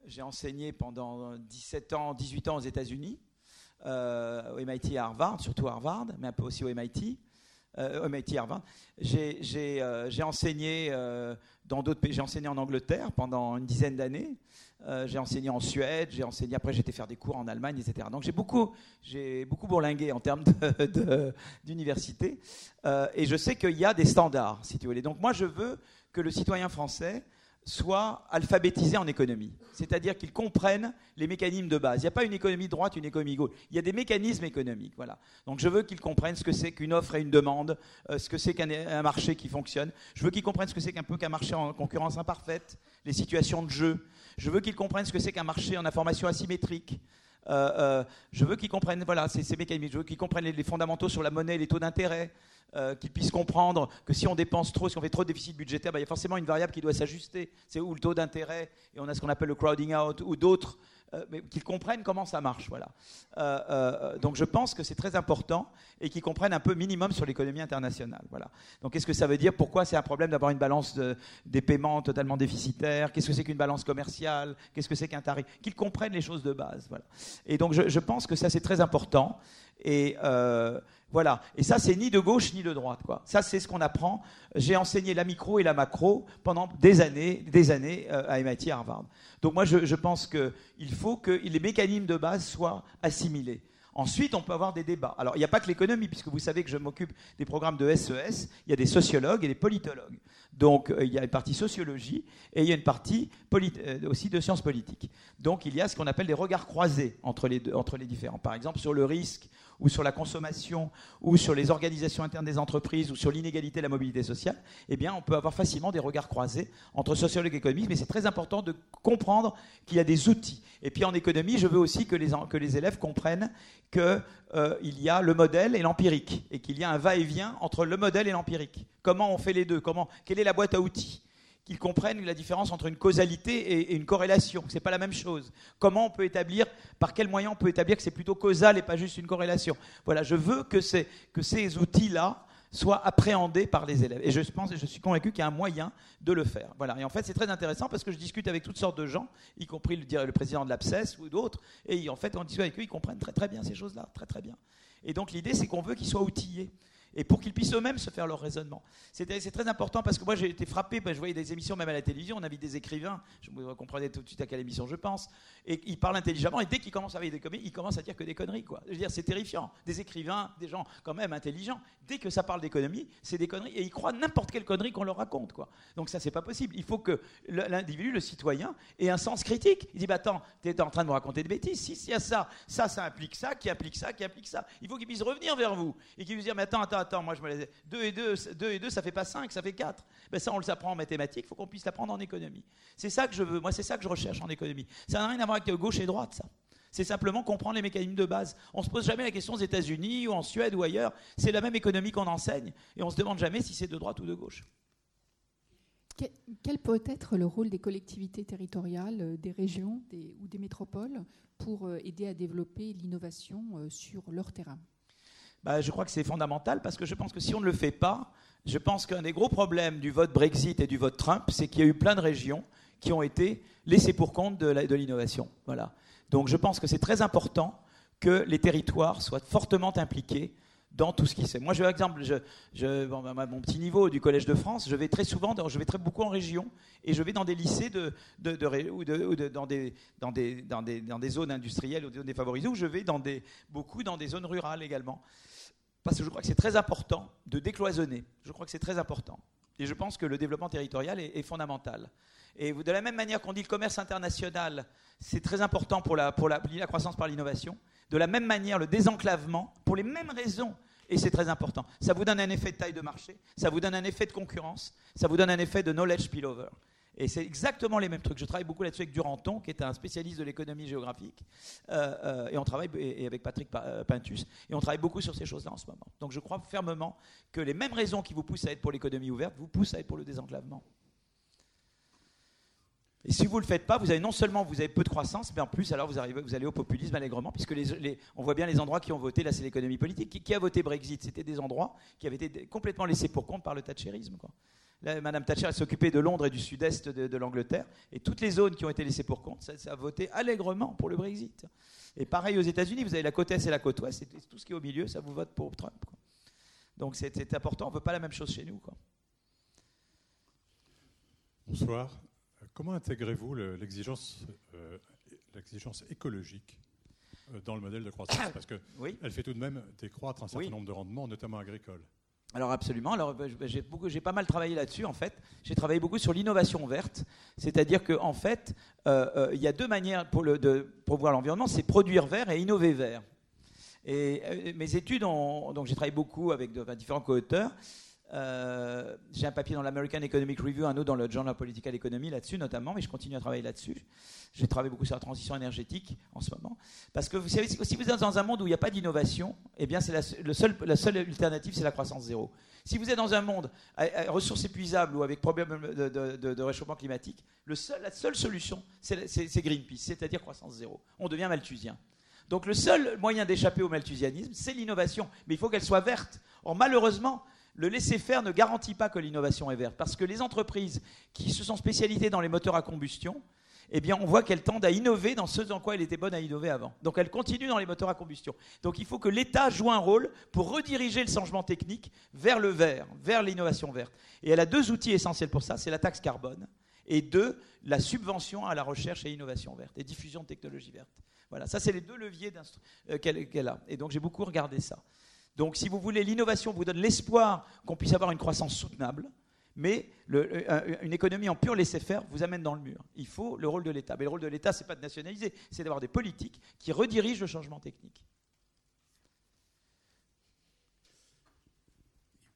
j'ai enseigné pendant 17 ans, 18 ans aux États-Unis, au MIT et à Harvard, surtout à Harvard, mais un peu aussi au MIT. Au MIT Harvard. J'ai enseigné dans d'autres pays. J'ai enseigné en Angleterre pendant une dizaine d'années. Euh, j'ai enseigné en Suède, j'ai enseigné après j'étais faire des cours en Allemagne, etc. Donc j'ai beaucoup, j'ai beaucoup bourlingué en termes d'université, euh, et je sais qu'il y a des standards, si tu voulais. Donc moi je veux que le citoyen français soit alphabétisé en économie, c'est-à-dire qu'ils comprennent les mécanismes de base. Il n'y a pas une économie droite, une économie gauche. Il y a des mécanismes économiques. Voilà. Donc je veux qu'ils comprennent ce que c'est qu'une offre et une demande, euh, ce que c'est qu'un marché qui fonctionne. Je veux qu'ils comprennent ce que c'est qu'un peu qu'un marché en concurrence imparfaite, les situations de jeu. Je veux qu'ils comprennent ce que c'est qu'un marché en information asymétrique. Je veux qu'ils comprennent voilà, ces, mécanismes. Je veux qu'ils comprennent les, fondamentaux sur la monnaie, les taux d'intérêt. qu'ils puissent comprendre que si on dépense trop, si on fait trop de déficit budgétaire, bah, il y a forcément une variable qui doit s'ajuster. C'est où le taux d'intérêt, et on a ce qu'on appelle le crowding out, ou d'autres euh, qu'ils comprennent comment ça marche. Voilà. Euh, euh, donc je pense que c'est très important et qu'ils comprennent un peu minimum sur l'économie internationale. Voilà. Donc qu'est-ce que ça veut dire? Pourquoi c'est un problème d'avoir une balance des paiements totalement déficitaire Qu'est-ce que c'est qu'une balance commerciale? Qu'est-ce que c'est qu'un tarif? Qu'ils comprennent les choses de base. Voilà. Et donc je, je pense que ça c'est très important. Et voilà. Et ça, c'est ni de gauche ni de droite. Quoi. Ça, c'est ce qu'on apprend. J'ai enseigné la micro et la macro pendant des années, des années euh, à MIT, Harvard. Donc moi, je, je pense qu'il faut que les mécanismes de base soient assimilés. Ensuite, on peut avoir des débats. Alors, il n'y a pas que l'économie, puisque vous savez que je m'occupe des programmes de SES. E il y a des sociologues et des politologues. Donc, euh, il y a une partie sociologie et il y a une partie euh, aussi de sciences politiques. Donc, il y a ce qu'on appelle des regards croisés entre les, entre les différents. Par exemple, sur le risque ou sur la consommation, ou sur les organisations internes des entreprises, ou sur l'inégalité et la mobilité sociale, eh bien, on peut avoir facilement des regards croisés entre sociologue et économiste, mais c'est très important de comprendre qu'il y a des outils. Et puis en économie, je veux aussi que les, que les élèves comprennent qu'il euh, y a le modèle et l'empirique, et qu'il y a un va-et-vient entre le modèle et l'empirique. Comment on fait les deux? Comment, Quelle est la boîte à outils? Qu'ils comprennent la différence entre une causalité et, une corrélation. Ce n'est pas la même chose. Comment on peut établir, par quels moyens on peut établir que c'est plutôt causal et pas juste une corrélation. Voilà, je veux que, que ces outils-là soient appréhendés par les élèves. Et je pense, et je suis convaincu qu'il y a un moyen de le faire. Voilà. Et en fait, c'est très intéressant parce que je discute avec toutes sortes de gens, y compris le, président de l'APSES ou d'autres, et en fait, on discute avec eux, ils comprennent très très bien ces choses-là, très très bien. Et donc l'idée, c'est qu'on veut qu'ils soient outillés et pour qu'ils puissent eux-mêmes se faire leur raisonnement. C'est très important parce que moi j'ai été frappé, ben, je voyais des émissions même à la télévision, on invite des écrivains, je vous comprenez tout de suite à quelle émission je pense, et ils parlent intelligemment, et dès qu'ils commencent à dire des ils commencent à dire que des conneries. Quoi. Je veux dire, c'est terrifiant. Des écrivains, des gens quand même intelligents, dès que ça parle d'économie, c'est des conneries, et ils croient n'importe quelle connerie qu'on leur raconte. Quoi. Donc ça, c'est pas possible. Il faut que l'individu, le citoyen, ait un sens critique. Il dit, bah attends, tu es en train de me raconter des bêtises, si, s'il y a ça, ça, ça implique ça, qui implique ça, qui implique ça. Il faut qu'il puisse revenir vers vous, et qu'il puisse dire, mais attends, attends, attends, moi je me laisse 2 et 2, 2 et 2, ça fait pas 5, ça fait 4. Ben ça, on le apprend en mathématiques, il faut qu'on puisse l'apprendre en économie. C'est ça que je veux, moi, c'est ça que je recherche en économie. Ça n'a rien à voir avec gauche et droite, ça. C'est simplement comprendre les mécanismes de base. On ne se pose jamais la question aux États-Unis ou en Suède ou ailleurs. C'est la même économie qu'on enseigne et on ne se demande jamais si c'est de droite ou de gauche. Quel peut être le rôle des collectivités territoriales, euh, des régions ou des métropoles pour euh, aider à développer l'innovation euh, sur leur terrain? Bah, je crois que c'est fondamental parce que je pense que si on ne le fait pas, je pense qu'un des gros problèmes du vote Brexit et du vote Trump, c'est qu'il y a eu plein de régions qui ont été laissées pour compte de l'innovation. Voilà. Donc je pense que c'est très important que les territoires soient fortement impliqués dans tout ce qui fait. Moi, je, par exemple, je, je, à mon petit niveau du Collège de France, je vais très souvent, je vais très beaucoup en région, et je vais dans des lycées ou, dans, des, dans des zones industrielles ou des zones défavorisées, ou je vais dans des, beaucoup dans des zones rurales également parce que je crois que c'est très important de décloisonner. Je crois que c'est très important. Et je pense que le développement territorial est, fondamental. Et de la même manière qu'on dit le commerce international, c'est très important pour la, la croissance par l'innovation, de la même manière le désenclavement, pour les mêmes raisons, et c'est très important. Ça vous donne un effet de taille de marché, ça vous donne un effet de concurrence, ça vous donne un effet de knowledge spillover. Et c'est exactement les mêmes trucs. Je travaille beaucoup là-dessus avec Duranton, qui est un spécialiste de l'économie géographique, euh, euh, et on travaille et, avec Patrick euh, Pintus, et on travaille beaucoup sur ces choses-là en ce moment. Donc je crois fermement que les mêmes raisons qui vous poussent à être pour l'économie ouverte vous poussent à être pour le désenclavement. Et si vous ne le faites pas, vous avez non seulement vous avez peu de croissance, mais en plus alors vous, arrivez, vous allez au populisme allègrement, puisque on voit bien les endroits qui ont voté, là c'est l'économie politique. Qui, a voté Brexit? C'était des endroits qui avaient été complètement laissés pour compte par le thatcherisme. Quoi. Madame Thatcher s'occupait de Londres et du sud-est de, l'Angleterre. Et toutes les zones qui ont été laissées pour compte, ça, a voté allègrement pour le Brexit. Et pareil aux États-Unis, vous avez la côte est et la côte ouest, et tout ce qui est au milieu, ça vous vote pour Trump. Donc c'est important, on ne veut pas la même chose chez nous. Bonsoir. Comment intégrez-vous l'exigence euh, écologique euh, dans le modèle de croissance? Parce qu'elle fait tout de même décroître un certain nombre de rendements, notamment agricoles. Alors absolument. Alors bah, bah, j'ai pas mal travaillé là-dessus en fait. J'ai travaillé beaucoup sur l'innovation verte, c'est-à-dire qu'en en fait, euh, euh, il y a deux manières pour de voir l'environnement, c'est produire vert et innover vert. Et euh, mes études, ont, donc j'ai travaillé beaucoup avec de, différents co-auteurs. Euh, j'ai un papier dans l'American Economic Review, un autre dans le Journal of Political Economy là-dessus notamment, mais je continue à travailler là-dessus. J'ai travaillé beaucoup sur la transition énergétique en ce moment. Parce que vous savez, si vous êtes dans un monde où il n'y a pas d'innovation, eh bien, c'est la, la seule alternative, c'est la croissance zéro. Si vous êtes dans un monde à, ressources épuisables ou avec problème de, réchauffement climatique, la seule solution, c'est Greenpeace, c'est-à-dire croissance zéro. On devient malthusien. Donc le seul moyen d'échapper au malthusianisme, c'est l'innovation. Mais il faut qu'elle soit verte. Or, malheureusement, le laisser-faire ne garantit pas que l'innovation est verte. Parce que les entreprises qui se sont spécialisées dans les moteurs à combustion, eh bien, on voit qu'elles tendent à innover dans ce dans quoi elles étaient bonnes à innover avant. Donc, elles continuent dans les moteurs à combustion. Donc, il faut que l'État joue un rôle pour rediriger le changement technique vers le vert, vers l'innovation verte. Et elle a deux outils essentiels pour ça c'est la taxe carbone et deux, la subvention à la recherche et l'innovation verte et diffusion de technologies vertes. Voilà, ça, c'est les deux leviers euh, qu'elle a. Et donc, j'ai beaucoup regardé ça. Donc, si vous voulez, l'innovation vous donne l'espoir qu'on puisse avoir une croissance soutenable. Mais une économie en pur laisser-faire vous amène dans le mur. Il faut le rôle de l'État. Mais le rôle de l'État, ce n'est pas de nationaliser, c'est d'avoir des politiques qui redirigent le changement technique.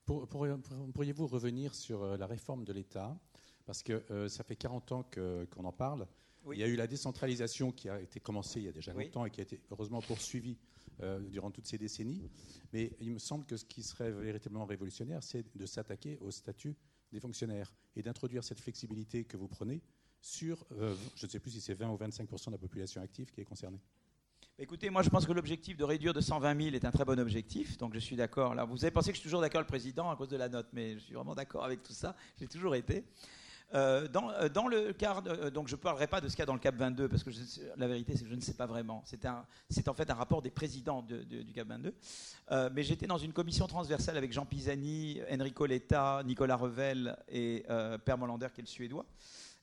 Pourriez-vous revenir sur euh, la réforme de l'État? Parce que euh, ça fait 40 ans qu'on en parle. Il y a eu la décentralisation qui a été commencée il y a déjà longtemps et qui a été heureusement poursuivie durant toutes ces décennies. Mais il me semble que ce qui serait véritablement révolutionnaire, c'est de s'attaquer au statut des fonctionnaires et d'introduire cette flexibilité que vous prenez sur, euh, je ne sais plus si c'est 20 ou 25% de la population active qui est concernée. Écoutez, moi je pense que l'objectif de réduire de 120 000 est un très bon objectif, donc je suis d'accord. Là, vous avez pensé que je suis toujours d'accord le président à cause de la note, mais je suis vraiment d'accord avec tout ça. J'ai toujours été. Euh, dans, euh, dans, le cadre, euh, donc je ne parlerai pas de ce qu'il y a dans le CAP 22, parce que la vérité, c'est que je ne sais pas vraiment. C'est en fait un rapport des présidents du CAP 22. mais j'étais dans une commission transversale avec Jean Pisani, Enrico Letta, Nicolas Revel et Per Molander, qui est le suédois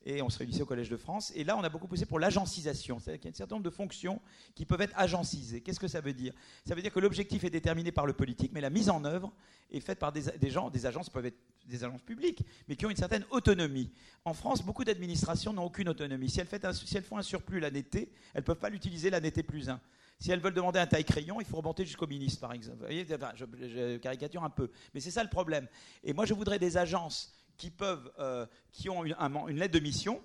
et on se réunissait au Collège de France. Et là, on a beaucoup poussé pour l'agencisation, c'est-à-dire qu'il y a un certain nombre de fonctions qui peuvent être agencisées. Qu'est-ce que ça veut dire? Ça veut dire que l'objectif est déterminé par le politique, mais la mise en œuvre est faite par des, gens, des agences peuvent être des agences publiques, mais qui ont une certaine autonomie. En France, beaucoup d'administrations n'ont aucune autonomie. Si elles, font un surplus l'année T, elles ne peuvent pas l'utiliser l'année T plus 1. Si elles veulent demander un taille crayon, il faut remonter jusqu'au ministre, par exemple. Vous voyez, je caricature un peu. Mais c'est ça le problème. Et moi, je voudrais des agences qui, peuvent, euh, qui ont une, une, lettre de mission,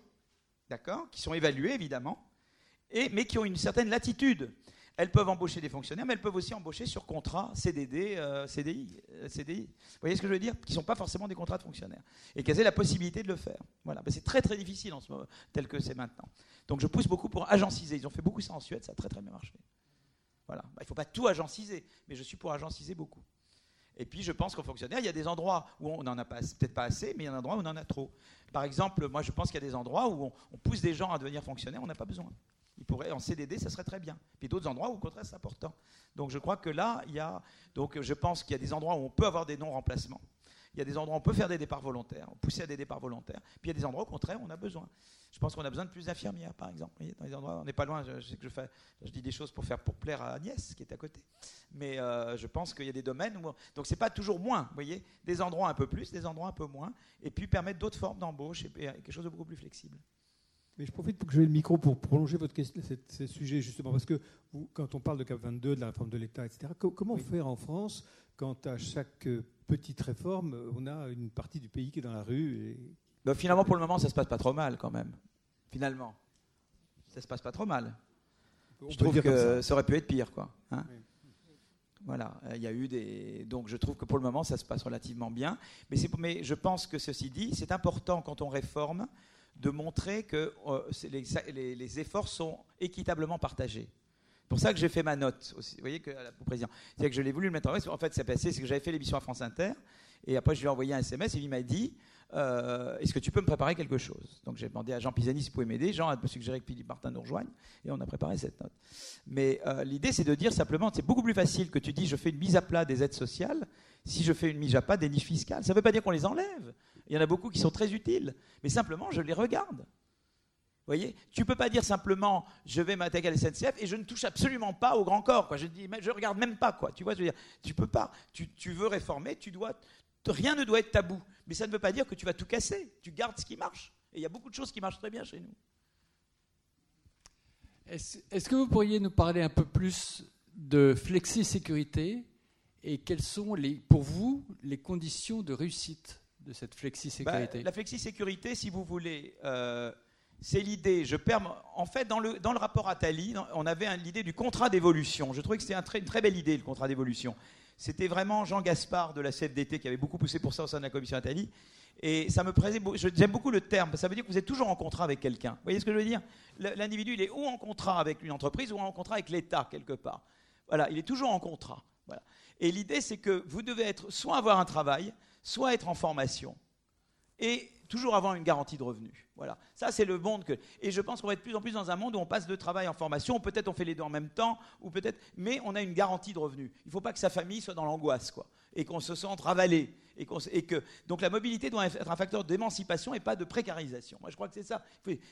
d'accord, qui sont évaluées évidemment, et, mais qui ont une certaine latitude. Elles peuvent embaucher des fonctionnaires, mais elles peuvent aussi embaucher sur contrat CDD, euh, CDI, euh, CDI. Vous voyez ce que je veux dire? Qui ne sont pas forcément des contrats de fonctionnaires. Et qu'elles aient la possibilité de le faire. Voilà. c'est très très difficile en ce moment, tel que c'est maintenant. Donc je pousse beaucoup pour agenciser. Ils ont fait beaucoup ça en Suède, ça a très très bien marché. Voilà. Bah, il ne faut pas tout agenciser, mais je suis pour agenciser beaucoup. Et puis, je pense qu'aux fonctionnaires, il y a des endroits où on n'en a peut-être pas assez, mais il y a des endroits où on en a trop. Par exemple, moi, je pense qu'il y a des endroits où on, pousse des gens à devenir fonctionnaires, on n'a pas besoin. Ils pourraient, en CDD, ça serait très bien. Puis d'autres endroits où, au contraire, c'est important. Donc, je crois que là, il y a. Donc, je pense qu'il y a des endroits où on peut avoir des non-remplacements. Il y a des endroits où on peut faire des départs volontaires, pousser à des départs volontaires. Puis il y a des endroits au contraire où on a besoin. Je pense qu'on a besoin de plus d'infirmières, par exemple. dans les endroits, on n'est pas loin. Je, sais que je, fais, je dis des choses pour faire pour plaire à Agnès, qui est à côté. Mais euh, je pense qu'il y a des domaines où. Donc c'est pas toujours moins, vous voyez. Des endroits un peu plus, des endroits un peu moins. Et puis permettre d'autres formes d'embauche et, quelque chose de beaucoup plus flexible. Mais je profite pour que je le micro pour prolonger votre question, ce sujet justement, parce que quand on parle de CAP 22, de la réforme de l'État, etc., comment faire en France quand à chaque petite réforme, on a une partie du pays qui est dans la rue et... Ben, finalement, pour le moment, ça se passe pas trop mal quand même. Finalement, ça se passe pas trop mal. je trouve que ça. aurait pu être pire, quoi. Hein. Voilà, il y a eu des. Donc je trouve que pour le moment, ça se passe relativement bien. Mais, mais je pense que ceci dit, c'est important quand on réforme de montrer que euh, les, les, efforts sont équitablement partagés pour ça que j'ai fait ma note aussi. Vous voyez que au président, c'est que je l'ai voulu le mettre en place. En fait, c'est passé, c'est que j'avais fait l'émission à France Inter, et après je lui ai envoyé un SMS et il m'a dit euh, Est-ce que tu peux me préparer quelque chose? Donc j'ai demandé à Jean Pisani s'il pouvait m'aider. Jean a suggéré que Philippe Martin nous rejoigne, et on a préparé cette note. Mais euh, l'idée, c'est de dire simplement c'est beaucoup plus facile que tu dis je fais une mise à plat des aides sociales si je fais une mise à plat des niches fiscales. Ça ne veut pas dire qu'on les enlève. Il y en a beaucoup qui sont très utiles, mais simplement je les regarde voyez Tu ne peux pas dire simplement je vais m'attaquer à la SNCF et je ne touche absolument pas au grand corps. Quoi. Je dis, je regarde même pas. Quoi. Tu vois, je veux dire, tu peux pas. Tu, tu, veux réformer, tu dois. Rien ne doit être tabou. Mais ça ne veut pas dire que tu vas tout casser. Tu gardes ce qui marche. Et il y a beaucoup de choses qui marchent très bien chez nous. Est-ce que vous pourriez nous parler un peu plus de flexi-sécurité et quels sont les, pour vous les conditions de réussite de cette flexi-sécurité? bah, La flexi-sécurité, si vous voulez, euh, c'est l'idée. Je perds, en fait, dans le, rapport Attali, on avait l'idée du contrat d'évolution. Je trouvais que c'était un une très belle idée, le contrat d'évolution. C'était vraiment Jean Gaspard de la CFDT qui avait beaucoup poussé pour ça au sein de la commission Attali. Et ça me plaisait, j'aime beaucoup le terme, ça veut dire que vous êtes toujours en contrat avec quelqu'un. Vous voyez ce que je veux dire? L'individu, il est ou en contrat avec une entreprise ou en contrat avec l'État, quelque part. Voilà, il est toujours en contrat. Voilà. Et l'idée, c'est que vous devez être soit avoir un travail, soit être en formation. Et toujours avoir une garantie de revenus. Voilà. Ça, c'est le monde que. Et je pense qu'on va être de plus en plus dans un monde où on passe de travail en formation. Peut-être on fait les deux en même temps, ou peut-être. Mais on a une garantie de revenus. Il ne faut pas que sa famille soit dans l'angoisse, quoi, et qu'on se sente ravalé. Et, que, donc la mobilité doit être un facteur d'émancipation et pas de précarisation. Moi, je crois que c'est ça.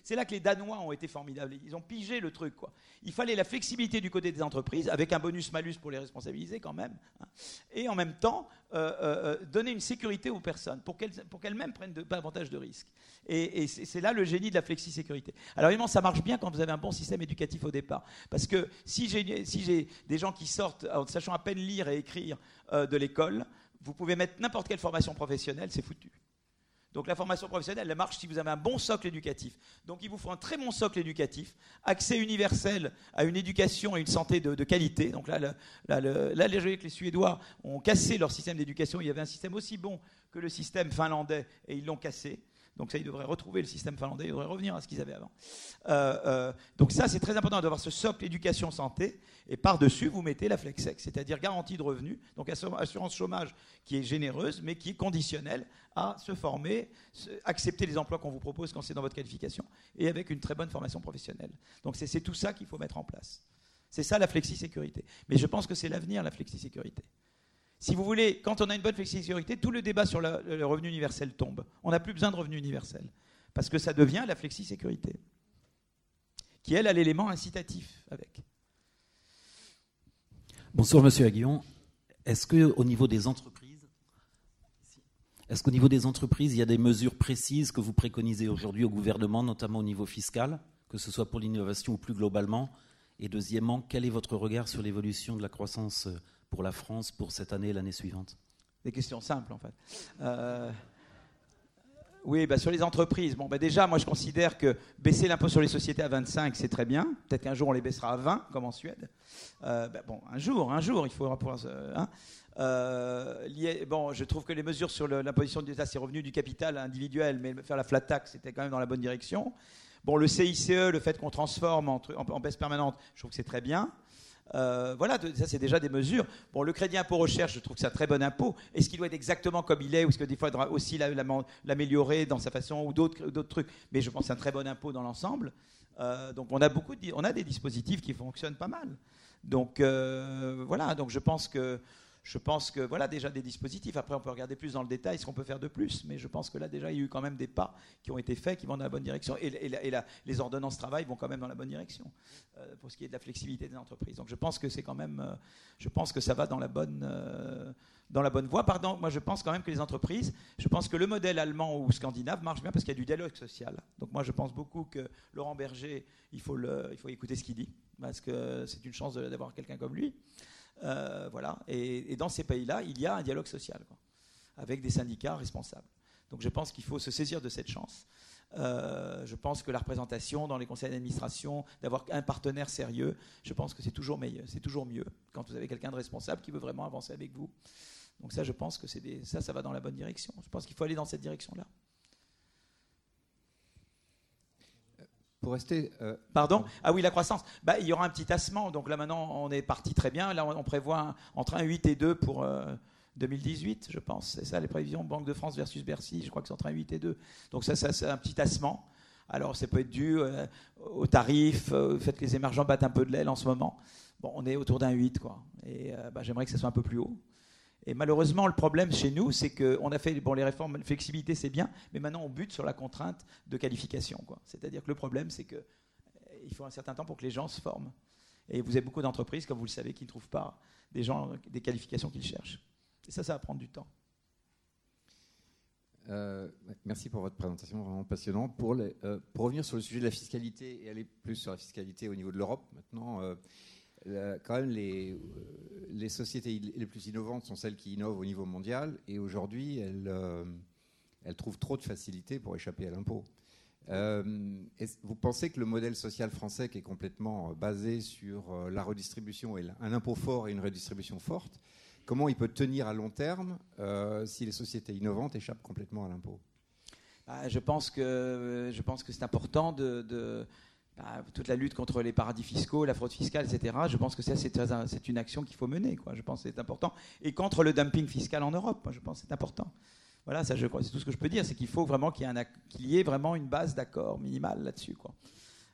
C'est là que les Danois ont été formidables. Ils ont pigé le truc. Quoi. Il fallait la flexibilité du côté des entreprises, avec un bonus-malus pour les responsabiliser quand même. Hein. Et en même temps, euh, euh, euh, donner une sécurité aux personnes pour qu'elles-mêmes prennent de, davantage de risques. Et, c'est là le génie de la flexi-sécurité. Alors évidemment, ça marche bien quand vous avez un bon système éducatif au départ. Parce que si j'ai des gens qui sortent en sachant à peine lire et écrire de l'école, vous pouvez mettre n'importe quelle formation professionnelle, c'est foutu. Donc la formation professionnelle, elle marche si vous avez un bon socle éducatif. Donc il vous faut un très bon socle éducatif, accès universel à une éducation et une santé de, qualité. Donc là, là, là, les Suédois ont cassé leur système d'éducation. Il y avait un système aussi bon que le système finlandais et ils l'ont cassé. Donc ça, ils devraient retrouver le système finlandais, ils devraient revenir à ce qu'ils avaient avant. Euh, euh, donc ça, c'est très important d'avoir ce socle éducation-santé. Et par-dessus, vous mettez la FlexEx, c'est-à-dire garantie de revenus, donc assurance chômage qui est généreuse, mais qui est conditionnelle à se former, accepter les emplois qu'on vous propose quand c'est dans votre qualification, et avec une très bonne formation professionnelle. Donc c'est tout ça qu'il faut mettre en place. C'est ça la flexi-sécurité. Mais je pense que c'est l'avenir, la flexi-sécurité. Si vous voulez, quand on a une bonne flexi-sécurité, tout le débat sur le, revenu universel tombe. On n'a plus besoin de revenu universel. Parce que ça devient la flexi-sécurité. Qui, elle, a l'élément incitatif avec. Bonsoir, monsieur Aguillon. Est-ce qu'au niveau des entreprises, est-ce qu'au niveau des entreprises, il y a des mesures précises que vous préconisez aujourd'hui au gouvernement, notamment au niveau fiscal, que ce soit pour l'innovation ou plus globalement? Et deuxièmement, quel est votre regard sur l'évolution de la croissance pour la France pour cette année et l'année suivante Des questions simples en fait. Euh, oui, bah sur les entreprises, bon, bah déjà, moi je considère que baisser l'impôt sur les sociétés à 25, c'est très bien. Peut-être qu'un jour on les baissera à 20, comme en Suède. Euh, bah, bon, un jour, un jour, il faudra pouvoir. Hein. Euh, bon, je trouve que les mesures sur l'imposition de l'État, c'est revenu du capital individuel, mais faire la flat tax, c'était quand même dans la bonne direction. Bon, le CICE, le fait qu'on transforme en, en, baisse permanente, je trouve que c'est très bien. Euh, voilà, ça c'est déjà des mesures. Bon, le crédit impôt recherche, je trouve que c'est un très bon impôt. Est-ce qu'il doit être exactement comme il est, ou est-ce que des fois il faudra aussi l'améliorer dans sa façon, ou d'autres trucs Mais je pense que c'est un très bon impôt dans l'ensemble. Euh, donc on a beaucoup, on a des dispositifs qui fonctionnent pas mal. Donc euh, voilà, donc je pense que je pense que voilà déjà des dispositifs. Après, on peut regarder plus dans le détail ce qu'on peut faire de plus, mais je pense que là déjà il y a eu quand même des pas qui ont été faits, qui vont dans la bonne direction. Et, les ordonnances travail vont quand même dans la bonne direction euh, pour ce qui est de la flexibilité des entreprises. Donc je pense que c'est quand même, euh, je pense que ça va dans la bonne, euh, dans la bonne voie. Pardon, moi je pense quand même que les entreprises, je pense que le modèle allemand ou scandinave marche bien parce qu'il y a du dialogue social. Donc moi je pense beaucoup que Laurent Berger, il faut il faut écouter ce qu'il dit parce que c'est une chance d'avoir quelqu'un comme lui. Euh, voilà. Et, dans ces pays-là, il y a un dialogue social, avec des syndicats responsables. Donc je pense qu'il faut se saisir de cette chance. Euh, je pense que la représentation dans les conseils d'administration, d'avoir un partenaire sérieux, je pense que c'est toujours meilleur, c'est toujours mieux quand vous avez quelqu'un de responsable qui veut vraiment avancer avec vous. Donc ça, je pense que c'est ça, ça va dans la bonne direction. Je pense qu'il faut aller dans cette direction-là. Pour rester. Euh, Pardon Ah oui, la croissance. Bah, il y aura un petit tassement. Donc là, maintenant, on est parti très bien. Là, on, prévoit entre 1 8 et 2 pour 2018, euh, je pense. C'est ça, les prévisions Banque de France versus Bercy. Je crois que c'est entre 1 8 et 2. Donc ça, ça c'est un petit tassement. Alors, ça peut être dû euh, au tarif, au fait que les émergents battent un peu de l'aile en ce moment. Bon, on est autour d'un 8, quoi. Et bah, j'aimerais que ça soit un peu plus haut. Et malheureusement, le problème chez nous, c'est qu'on a fait bon, les réformes, flexibilité, c'est bien, mais maintenant on bute sur la contrainte de qualification. C'est-à-dire que le problème, c'est qu'il euh, faut un certain temps pour que les gens se forment. Et vous avez beaucoup d'entreprises, comme vous le savez, qui ne trouvent pas des gens, des qualifications qu'ils cherchent. Et ça, ça va prendre du temps. Euh, merci pour votre présentation, vraiment passionnant. Euh, pour, revenir sur le sujet de la fiscalité et aller plus sur la fiscalité au niveau de l'Europe, maintenant, quand même les, les sociétés les plus innovantes sont celles qui innovent au niveau mondial, et aujourd'hui, elles, elles trouvent trop de facilité pour échapper à l'impôt. vous pensez que le modèle social français, qui est complètement basé sur la redistribution et un impôt fort et une redistribution forte, comment il peut tenir à long terme si les sociétés innovantes échappent complètement à l'impôt? Bah, je pense que, je pense que c'est important de, bah, toute la lutte contre les paradis fiscaux, la fraude fiscale, etc. Je pense que ça, c'est une action qu'il faut mener. Je pense que c'est important. Et contre le dumping fiscal en Europe, je pense que c'est important. Voilà, ça, je crois, c'est tout ce que je peux dire, c'est qu'il faut vraiment qu'il y ait vraiment une base d'accord minimale là-dessus, quoi.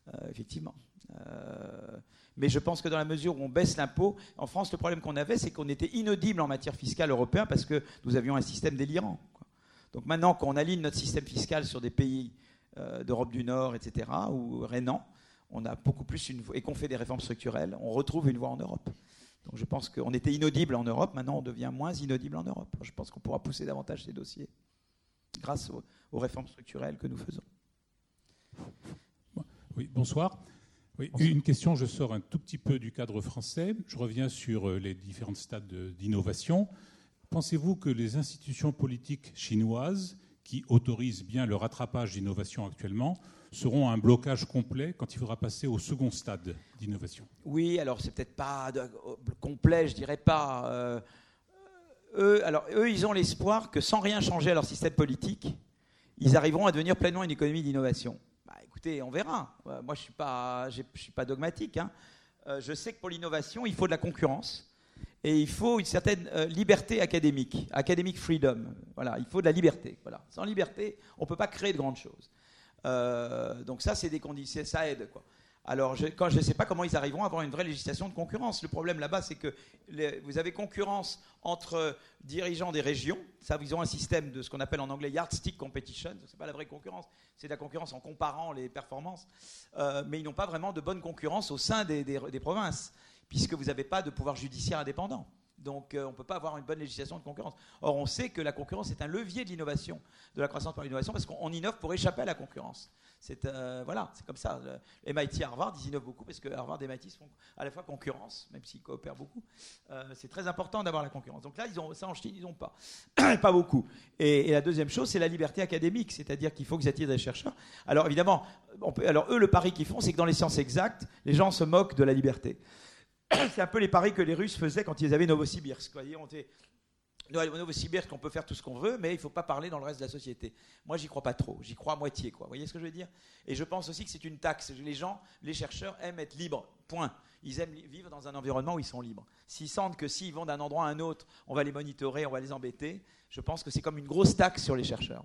Euh, effectivement. Euh, mais je pense que dans la mesure où on baisse l'impôt, en France, le problème qu'on avait, c'est qu'on était inaudible en matière fiscale européenne parce que nous avions un système délirant. Donc maintenant qu'on aligne notre système fiscal sur des pays euh, d'Europe du Nord, etc., ou rénans, on a beaucoup plus une et qu'on fait des réformes structurelles, on retrouve une voie en Europe. Donc je pense qu'on était inaudible en Europe, maintenant on devient moins inaudible en Europe. Je pense qu'on pourra pousser davantage ces dossiers grâce aux, réformes structurelles que nous faisons. Oui, bonsoir. Oui, une question, je sors un tout petit peu du cadre français. Je reviens sur euh, les différents stades d'innovation. Pensez-vous que les institutions politiques chinoises, qui autorisent bien le rattrapage d'innovation actuellement, seront un blocage complet quand il faudra passer au second stade d'innovation Oui, alors c'est peut-être pas complet, je dirais pas. Euh, eux, alors eux, ils ont l'espoir que sans rien changer à leur système politique, ils arriveront à devenir pleinement une économie d'innovation. Bah, écoutez, on verra. Euh, moi, je suis pas, je suis pas dogmatique. Hein. Euh, je sais que pour l'innovation, il faut de la concurrence et il faut une certaine euh, liberté académique, academic freedom. Voilà, il faut de la liberté. Voilà. Sans liberté, on ne peut pas créer de grandes choses. Euh, donc ça, c'est des conditions, ça aide. Alors, je, quand je ne sais pas comment ils arriveront à avoir une vraie législation de concurrence. Le problème là-bas, c'est que vous avez concurrence entre dirigeants des régions. Ça, ils ont un système de ce qu'on appelle en anglais yardstick competition. Ce n'est pas la vraie concurrence, c'est de la concurrence en comparant les performances. Euh, mais ils n'ont pas vraiment de bonne concurrence au sein des, des provinces puisque vous n'avez pas de pouvoir judiciaire indépendant. Donc euh, on ne peut pas avoir une bonne législation de concurrence. Or on sait que la concurrence est un levier de l'innovation, de la croissance par l'innovation, parce qu'on innove pour échapper à la concurrence. C'est euh, voilà, c'est comme ça. Le MIT, Harvard, ils innovent beaucoup parce que Harvard et MIT font à la fois concurrence, même s'ils coopèrent beaucoup. Euh, c'est très important d'avoir la concurrence. Donc là, ils ont ça en Chine, ils n'ont pas, pas beaucoup. Et, la deuxième chose, c'est la liberté académique, c'est-à-dire qu'il faut qu'ils attirent des chercheurs. Alors évidemment, alors eux, le pari qu'ils font, c'est que dans les sciences exactes, les gens se moquent de la liberté. C'est un peu les paris que les Russes faisaient quand ils avaient Novosibirsk. On Novosibirsk, on peut faire tout ce qu'on veut, mais il ne faut pas parler dans le reste de la société. Moi, j'y crois pas trop. J'y crois à moitié, quoi. Vous voyez ce que je veux dire? Et je pense aussi que c'est une taxe. Les gens, les chercheurs aiment être libres. Point. Ils aiment vivre dans un environnement où ils sont libres. S'ils sentent que s'ils vont d'un endroit à un autre, on va les monitorer, on va les embêter, je pense que c'est comme une grosse taxe sur les chercheurs.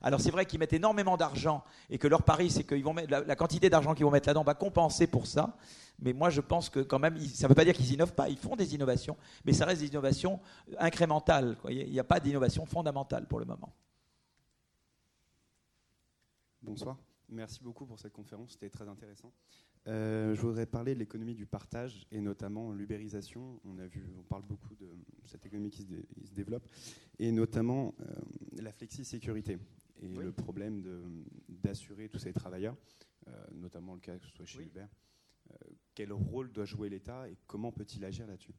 Alors c'est vrai qu'ils mettent énormément d'argent et que leur pari, c'est que la, quantité d'argent qu'ils vont mettre là-dedans va compenser pour ça. Mais moi, je pense que quand même, ça ne veut pas dire qu'ils innovent pas. Ils font des innovations, mais ça reste des innovations incrémentales. Il n'y a pas d'innovation fondamentale pour le moment. Bonsoir. Merci beaucoup pour cette conférence, c'était très intéressant. Euh, je voudrais parler de l'économie du partage et notamment l'ubérisation. On a vu, on parle beaucoup de cette économie qui se, développe et notamment euh, la flexi-sécurité et le problème d'assurer tous ces travailleurs, euh, notamment le cas que ce soit chez Uber. quel rôle doit jouer l'État et comment peut-il agir là-dessus?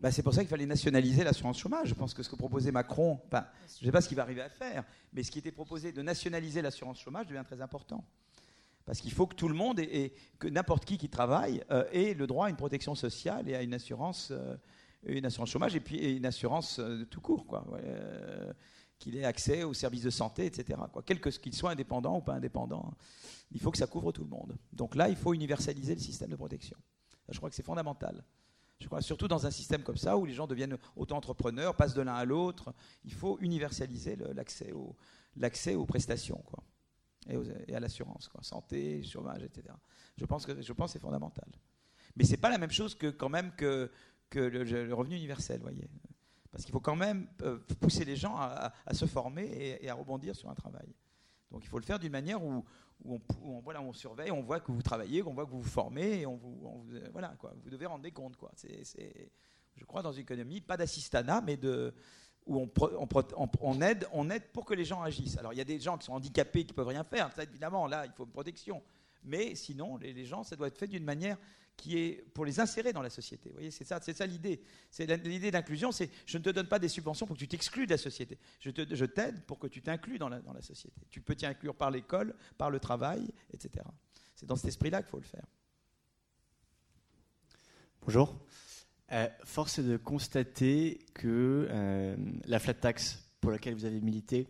Bah, c'est pour ça qu'il fallait nationaliser l'assurance chômage. Je pense que ce que proposait Macron, je ne sais pas ce qu'il va arriver à faire, mais ce qui était proposé de nationaliser l'assurance chômage devient très important. Parce qu'il faut que tout le monde, et, que n'importe qui qui travaille, euh, ait le droit à une protection sociale et à une assurance, euh, une assurance chômage et puis une assurance euh, tout court, quoi. qu'il ait accès aux services de santé, etc. Quoi. Que qu'il soit indépendant ou pas indépendant, il faut que ça couvre tout le monde. Donc là, il faut universaliser le système de protection. Je crois que c'est fondamental. Je crois surtout dans un système comme ça où les gens deviennent auto-entrepreneurs, passent de l'un à l'autre, il faut universaliser l'accès aux, prestations et, à l'assurance, santé, chômage, etc. Je pense que je c'est fondamental. Mais c'est pas la même chose que quand même que le, revenu universel, voyez. Parce qu'il faut quand même euh, pousser les gens à, se former et, à rebondir sur un travail. Donc il faut le faire d'une manière où, où on, voilà, on surveille, on voit que vous travaillez, on voit que vous vous formez, et on vous, voilà, quoi, vous devez rendre des comptes. Quoi. C'est, je crois, dans une économie, pas d'assistanat, mais de, où on, on, aide, on aide pour que les gens agissent. Alors il y a des gens qui sont handicapés, qui ne peuvent rien faire, ça évidemment, là, il faut une protection. Mais sinon, les, gens, ça doit être fait d'une manière qui est pour les insérer dans la société. Vous voyez, c'est ça, c'est ça l'idée. C'est l'idée d'inclusion, c'est je ne te donne pas des subventions pour que tu t'exclues de la société. Je, t'aide pour que tu t'inclues dans la, dans la société. Tu peux t'y inclure par l'école, par le travail, etc. C'est dans cet esprit-là qu'il faut le faire. Bonjour. Euh, force est de constater que euh, la flat tax pour laquelle vous avez milité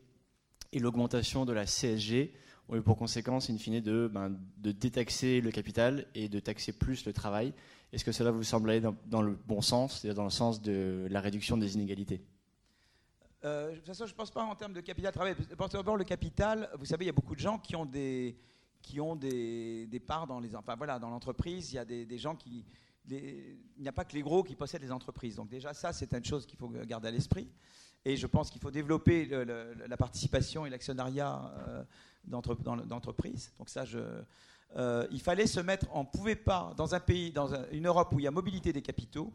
et l'augmentation de la CSG ont eu pour conséquence, in fine, de, ben, de détaxer le capital et de taxer plus le travail. Est-ce que cela vous semble aller dans, le bon sens, c'est-à-dire dans le sens de la réduction des inégalités? Euh, de toute façon, je ne pense pas en termes de capital-travail. D'abord, le capital, vous savez, il y a beaucoup de gens qui ont des, qui ont des, parts dans les, enfin, voilà, dans l'entreprise. Il y a des, des gens qui, il n'y a pas que les gros qui possèdent les entreprises. Donc déjà, ça, c'est une chose qu'il faut garder à l'esprit. Et je pense qu'il faut développer la participation et l'actionnariat euh, d'entreprises. Donc ça, euh, il fallait se mettre, on ne pouvait pas, dans un pays, dans une Europe où il y a mobilité des capitaux,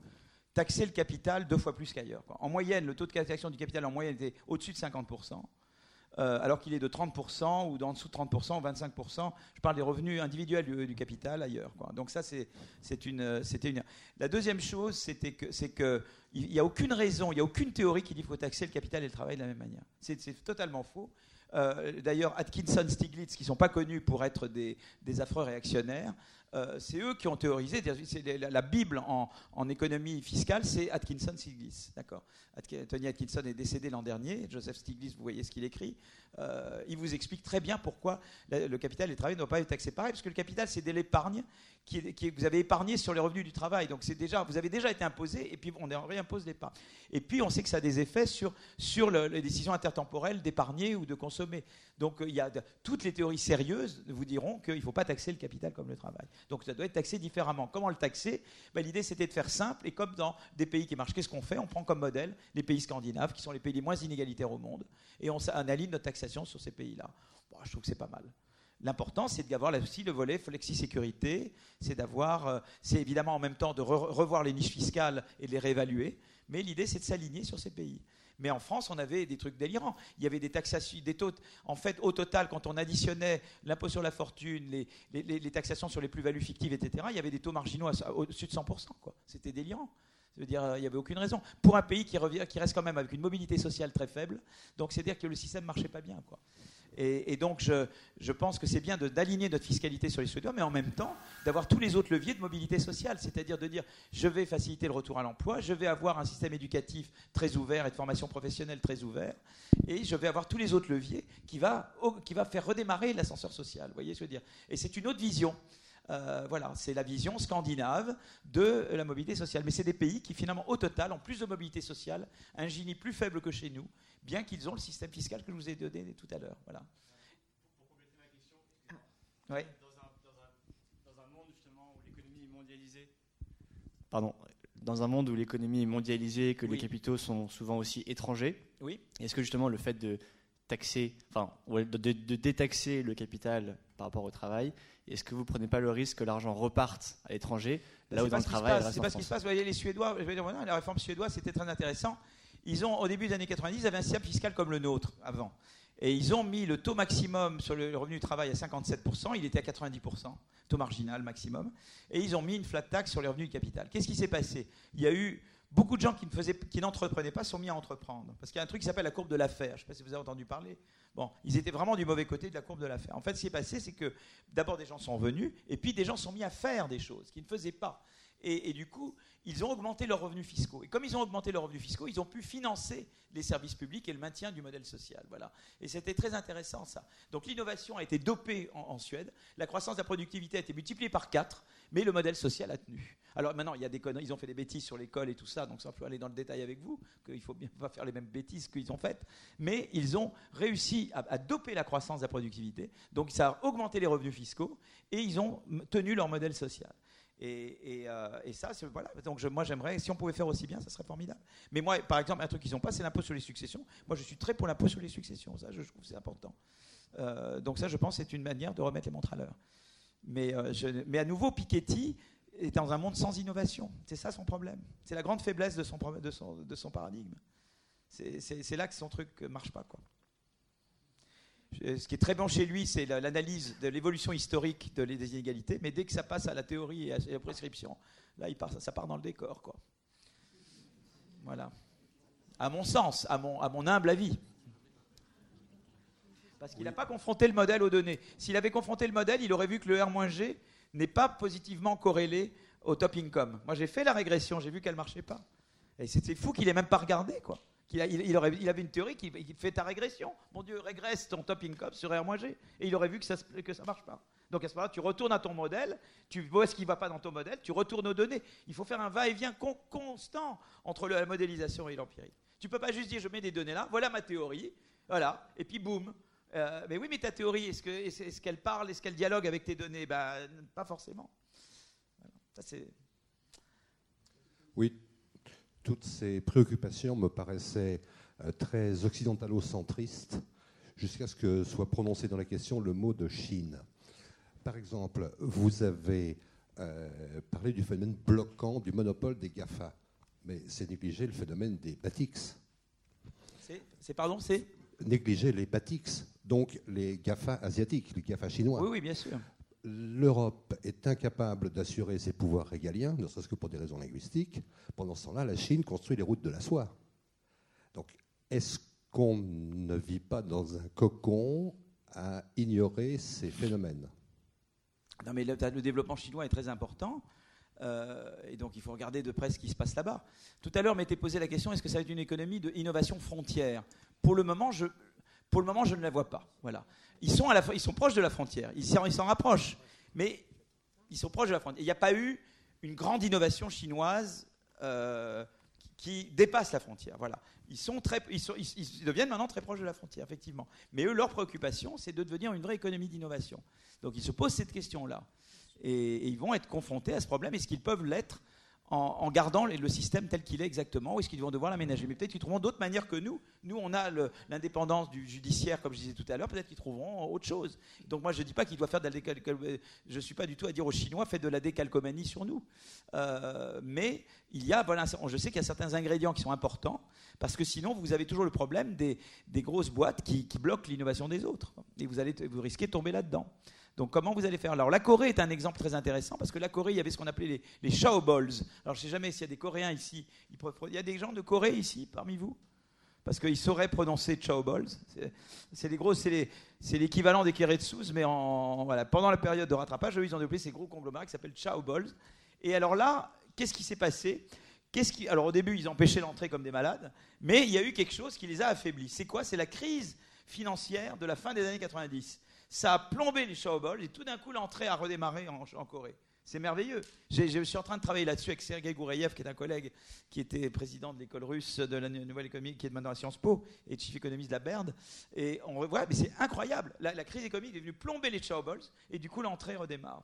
taxer le capital deux fois plus qu'ailleurs. En moyenne, le taux de taxation du capital en moyenne était au-dessus de 50%. Euh, alors qu'il est de 30% ou d'en dessous de 30%, 25%. Je parle des revenus individuels du, capital ailleurs. Donc ça, c'était une. La deuxième chose, c'était c'est que il n'y a aucune raison, il n'y a aucune théorie qui dit qu'il faut taxer le capital et le travail de la même manière. C'est totalement faux. Euh, d'ailleurs, Atkinson, Stiglitz, qui ne sont pas connus pour être des, des affreux réactionnaires, euh, c'est eux qui ont théorisé. La, Bible en, économie fiscale, c'est Atkinson Stiglitz. D'accord. Tony Atkinson est décédé l'an dernier. Joseph Stiglitz, vous voyez ce qu'il écrit. Euh, il vous explique très bien pourquoi le capital et le travail ne doivent pas être taxés pareil, parce que le capital, c'est de l'épargne qui, vous avez épargné sur les revenus du travail. Donc c'est déjà, vous avez déjà été imposé, et puis on réimpose l'épargne. Et puis on sait que ça a des effets sur, sur les décisions intertemporelles d'épargner ou de consommer. Donc il y a toutes les théories sérieuses vous diront qu'il ne faut pas taxer le capital comme le travail. Donc ça doit être taxé différemment. Comment le taxer? Ben, L'idée c'était de faire simple, et comme dans des pays qui marchent, qu'est-ce qu'on fait? On prend comme modèle les pays scandinaves, qui sont les pays les moins inégalitaires au monde, et on analyse notre taxation sur ces pays-là. je trouve que c'est pas mal. L'important, c'est d'avoir aussi le volet flexi-sécurité, c'est d'avoir, euh, c'est évidemment en même temps de revoir les niches fiscales et de les réévaluer, mais l'idée, c'est de s'aligner sur ces pays. Mais en France, on avait des trucs délirants. Il y avait des taxations, des taux. En fait, au total, quand on additionnait l'impôt sur la fortune, les, les, taxations sur les plus-values fictives, etc., il y avait des taux marginaux au-dessus de 100%. C'était délirant. dire il n'y avait aucune raison. Pour un pays qui, revient, qui reste quand même avec une mobilité sociale très faible, donc c'est-à-dire que le système ne marchait pas bien. Quoi. Et, donc, je, pense que c'est bien d'aligner notre fiscalité sur les Suédois, mais en même temps, d'avoir tous les autres leviers de mobilité sociale. C'est-à-dire de dire, je vais faciliter le retour à l'emploi, je vais avoir un système éducatif très ouvert et de formation professionnelle très ouvert, et je vais avoir tous les autres leviers qui va, qui va faire redémarrer l'ascenseur social. Voyez ce que je veux dire? Et c'est une autre vision. Euh, voilà, c'est la vision scandinave de la mobilité sociale. Mais c'est des pays qui, finalement, au total, ont plus de mobilité sociale, un Gini plus faible que chez nous, bien qu'ils ont le système fiscal que je vous ai donné tout à l'heure. Voilà. Pour, compléter ma question, oui. dans, un, monde justement où l'économie est mondialisée, pardon, dans un monde où l'économie est mondialisée, que les capitaux sont souvent aussi étrangers, oui. est-ce que justement le fait de taxer, enfin, de, de, détaxer le capital par rapport au travail, est-ce que vous ne prenez pas le risque que l'argent reparte à l'étranger, là où dans le travail C'est pas ce qui se passe. Vous voyez, les Suédois, je vais dire, la réforme suédoise, c'était très intéressant. Ils ont, au début des années 90, ils avaient un système fiscal comme le nôtre avant. Et ils ont mis le taux maximum sur le revenu du travail à 57%, il était à 90%, taux marginal maximum. Et ils ont mis une flat tax sur les revenus du capital. Qu'est-ce qui s'est passé? Il y a eu beaucoup de gens qui, qui n'entreprenaient pas sont mis à entreprendre. Parce qu'il y a un truc qui s'appelle la courbe de l'affaire. Je ne sais pas si vous avez entendu parler. Bon, ils étaient vraiment du mauvais côté de la courbe de l'affaire. En fait, ce qui s'est passé, c'est que d'abord des gens sont venus, et puis des gens sont mis à faire des choses qu'ils ne faisaient pas. Et, du coup, ils ont augmenté leurs revenus fiscaux. Et comme ils ont augmenté leurs revenus fiscaux, ils ont pu financer les services publics et le maintien du modèle social. Voilà. Et c'était très intéressant ça. Donc l'innovation a été dopée en, Suède, la croissance de la productivité a été multipliée par 4, mais le modèle social a tenu. Alors maintenant, il y a des ils ont fait des bêtises sur l'école et tout ça, donc ça peut aller dans le détail avec vous, qu'il faut bien pas faire les mêmes bêtises qu'ils ont faites, mais ils ont réussi à, à doper la croissance de la productivité, donc ça a augmenté les revenus fiscaux et ils ont tenu leur modèle social. Et, euh, et, ça, voilà. Donc moi, j'aimerais, si on pouvait faire aussi bien, ça serait formidable. Mais moi, par exemple, un truc qu'ils n'ont pas, c'est l'impôt sur les successions. Moi, je suis très pour l'impôt sur les successions. Ça, je trouve c'est important. Euh, donc ça, je pense, c'est une manière de remettre les montres à l'heure. Mais, euh, mais à nouveau, Piketty est dans un monde sans innovation. C'est ça son problème. C'est la grande faiblesse de son, de son, de son paradigme. C'est là que son truc ne marche pas. Quoi. Ce qui est très bon chez lui, c'est l'analyse de l'évolution historique de des inégalités, mais dès que ça passe à la théorie et à la prescription, là, il part, ça part dans le décor. Quoi. Voilà. À mon sens, à mon, à mon humble avis. Parce qu'il n'a pas confronté le modèle aux données. S'il avait confronté le modèle, il aurait vu que le R-G n'est pas positivement corrélé au top income. Moi, j'ai fait la régression, j'ai vu qu'elle ne marchait pas. Et c'est fou qu'il n'ait même pas regardé, quoi. Il, aurait, avait une théorie qui, fait ta régression. Mon Dieu, régresse ton top income sur R-G. Et il aurait vu que ça ne marche pas. Donc à ce moment-là, tu retournes à ton modèle, tu vois ce qui ne va pas dans ton modèle, tu retournes aux données. Il faut faire un va-et-vient constant entre la modélisation et l'empirie. Tu ne peux pas juste dire je mets des données là, voilà ma théorie, voilà, et puis boum. Euh, mais oui, mais ta théorie, est-ce qu'elle est qu'elle parle, est-ce qu'elle dialogue avec tes données? Ben, Pas forcément. Ça, oui, toutes ces préoccupations me paraissaient euh, très occidentalo-centristes jusqu'à ce que soit prononcé dans la question le mot de Chine. Par exemple, vous avez euh, parlé du phénomène bloquant du monopole des GAFA, mais c'est négliger le phénomène des BATIX. C'est pardon, c'est? Négliger les BATIX, donc les GAFA asiatiques, les GAFA chinois. Oui, oui, bien sûr. L'Europe est incapable d'assurer ses pouvoirs régaliens, ne serait-ce que pour des raisons linguistiques. Pendant ce temps-là, la Chine construit les routes de la soie. Donc, est-ce qu'on ne vit pas dans un cocon à ignorer ces phénomènes? Non, mais le, développement chinois est très important. Euh, et donc, il faut regarder de près ce qui se passe là-bas. Tout à l'heure, m'était posé la question est-ce que ça va être une économie d'innovation frontière? Pour le moment, je, pour le moment, je ne la vois pas. Voilà. Ils sont, à la, ils sont proches de la frontière, ils s'en rapprochent, mais ils sont proches de la frontière. Il n'y a pas eu une grande innovation chinoise euh, qui dépasse la frontière. Voilà. Ils, sont très, ils, deviennent maintenant très proches de la frontière, effectivement. Mais eux, leur préoccupation, c'est de devenir une vraie économie d'innovation. Donc ils se posent cette question-là. et, ils vont être confrontés à ce problème. Est-ce qu'ils peuvent l'être en, gardant le système tel qu'il est exactement, ou est-ce qu'ils vont devoir l'aménager Mais peut-être qu'ils trouveront d'autres manières que nous. Nous, on a l'indépendance du judiciaire, comme je disais tout à l'heure, peut-être qu'ils trouveront autre chose. Donc moi, je ne dis pas qu'ils doivent faire de la décalcomanie, je ne suis pas du tout à dire aux Chinois, faites de la décalcomanie sur nous. Euh, mais il y a, voilà, je sais qu'il y a certains ingrédients qui sont importants, parce que sinon, vous avez toujours le problème des, grosses boîtes qui, qui bloquent l'innovation des autres. Et vous, allez, vous risquez de tomber là-dedans. Donc comment vous allez faire? Alors la Corée est un exemple très intéressant parce que la Corée, il y avait ce qu'on appelait les, les. Alors je ne sais jamais s'il y a des Coréens ici. Il y a des gens de Corée ici parmi vous? Parce qu'ils sauraient prononcer Chao Balls. C'est les gros, c'est l'équivalent des Keretsus, mais pendant la période de rattrapage, eux, ils ont développé ces gros conglomérats qui s'appellent Chao Balls. Et alors là, qu'est-ce qui s'est passé? Qui... Alors au début, ils empêchaient l'entrée comme des malades, mais il y a eu quelque chose qui les a affaiblis. C'est quoi? C'est la crise financière de la fin des années 90 ça a plombé les Shaobols et tout d'un coup l'entrée a redémarré en, Corée. C'est merveilleux. Je suis en train de travailler là-dessus avec Sergei Goureyev, qui est un collègue qui était président de l'école russe de la nouvelle économie, qui est maintenant à Sciences Po et chief économiste de la BERD. Et on voit, mais c'est incroyable. La, crise économique est venue plomber les Shaobols et du coup l'entrée redémarre.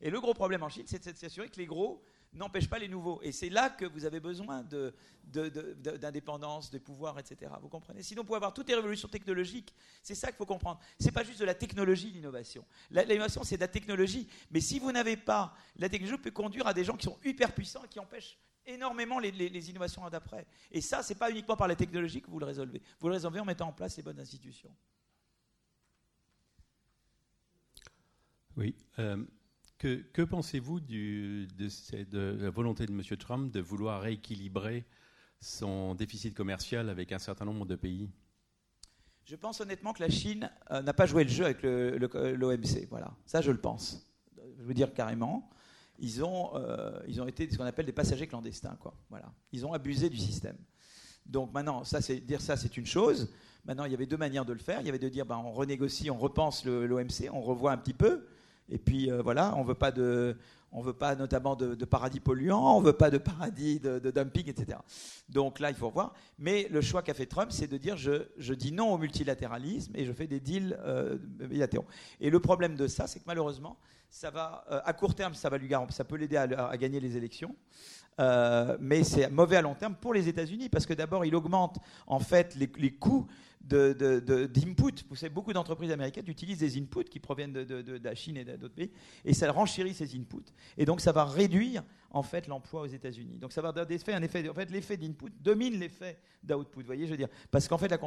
Et le gros problème en Chine, c'est de s'assurer que les gros n'empêche pas les nouveaux. Et c'est là que vous avez besoin d'indépendance, de, pouvoirs, etc. Vous comprenez? Sinon, pour avoir toutes les révolutions technologiques, c'est ça qu'il faut comprendre. Ce n'est pas juste de la technologie, l'innovation. L'innovation, c'est de la technologie. Mais si vous n'avez pas, la technologie peut conduire à des gens qui sont hyper puissants et qui empêchent énormément les, les innovations d'après. Et ça, ce n'est pas uniquement par la technologie que vous le résolvez. Vous le résolvez en mettant en place les bonnes institutions. Oui. Euh, que, pensez-vous de, la volonté de M. Trump de vouloir rééquilibrer son déficit commercial avec un certain nombre de pays? Je pense honnêtement que la Chine euh, n'a pas joué le jeu avec l'OMC. Voilà, ça je le pense. Je veux dire carrément. Ils ont, euh, ils ont été ce qu'on appelle des passagers clandestins. Quoi. Voilà. Ils ont abusé du système. Donc maintenant, ça, dire ça, c'est une chose. Maintenant, il y avait deux manières de le faire. Il y avait de dire, ben, on renégocie, on repense l'OMC, on revoit un petit peu. Et puis euh, voilà, on veut pas de, on veut pas notamment de, paradis polluants, on veut pas de paradis de, dumping, etc. Donc là, il faut voir. Mais le choix qu'a fait Trump, c'est de dire je, je, dis non au multilatéralisme et je fais des deals euh, bilatéraux. Et le problème de ça, c'est que malheureusement, ça va, euh, à court terme, ça va lui ça peut l'aider à, gagner les élections. Euh, mais c'est mauvais à long terme pour les États-Unis parce que d'abord, il augmente en fait les coûts d'input. De, Vous savez, beaucoup d'entreprises américaines utilisent des inputs qui proviennent de, la Chine et d'autres pays, et ça renchérit ces inputs. Et donc, ça va réduire en fait l'emploi aux États-Unis. Donc, ça va avoir un effet. En fait, l'effet d'input domine l'effet d'output. Vous voyez, je veux dire, parce qu'en fait, la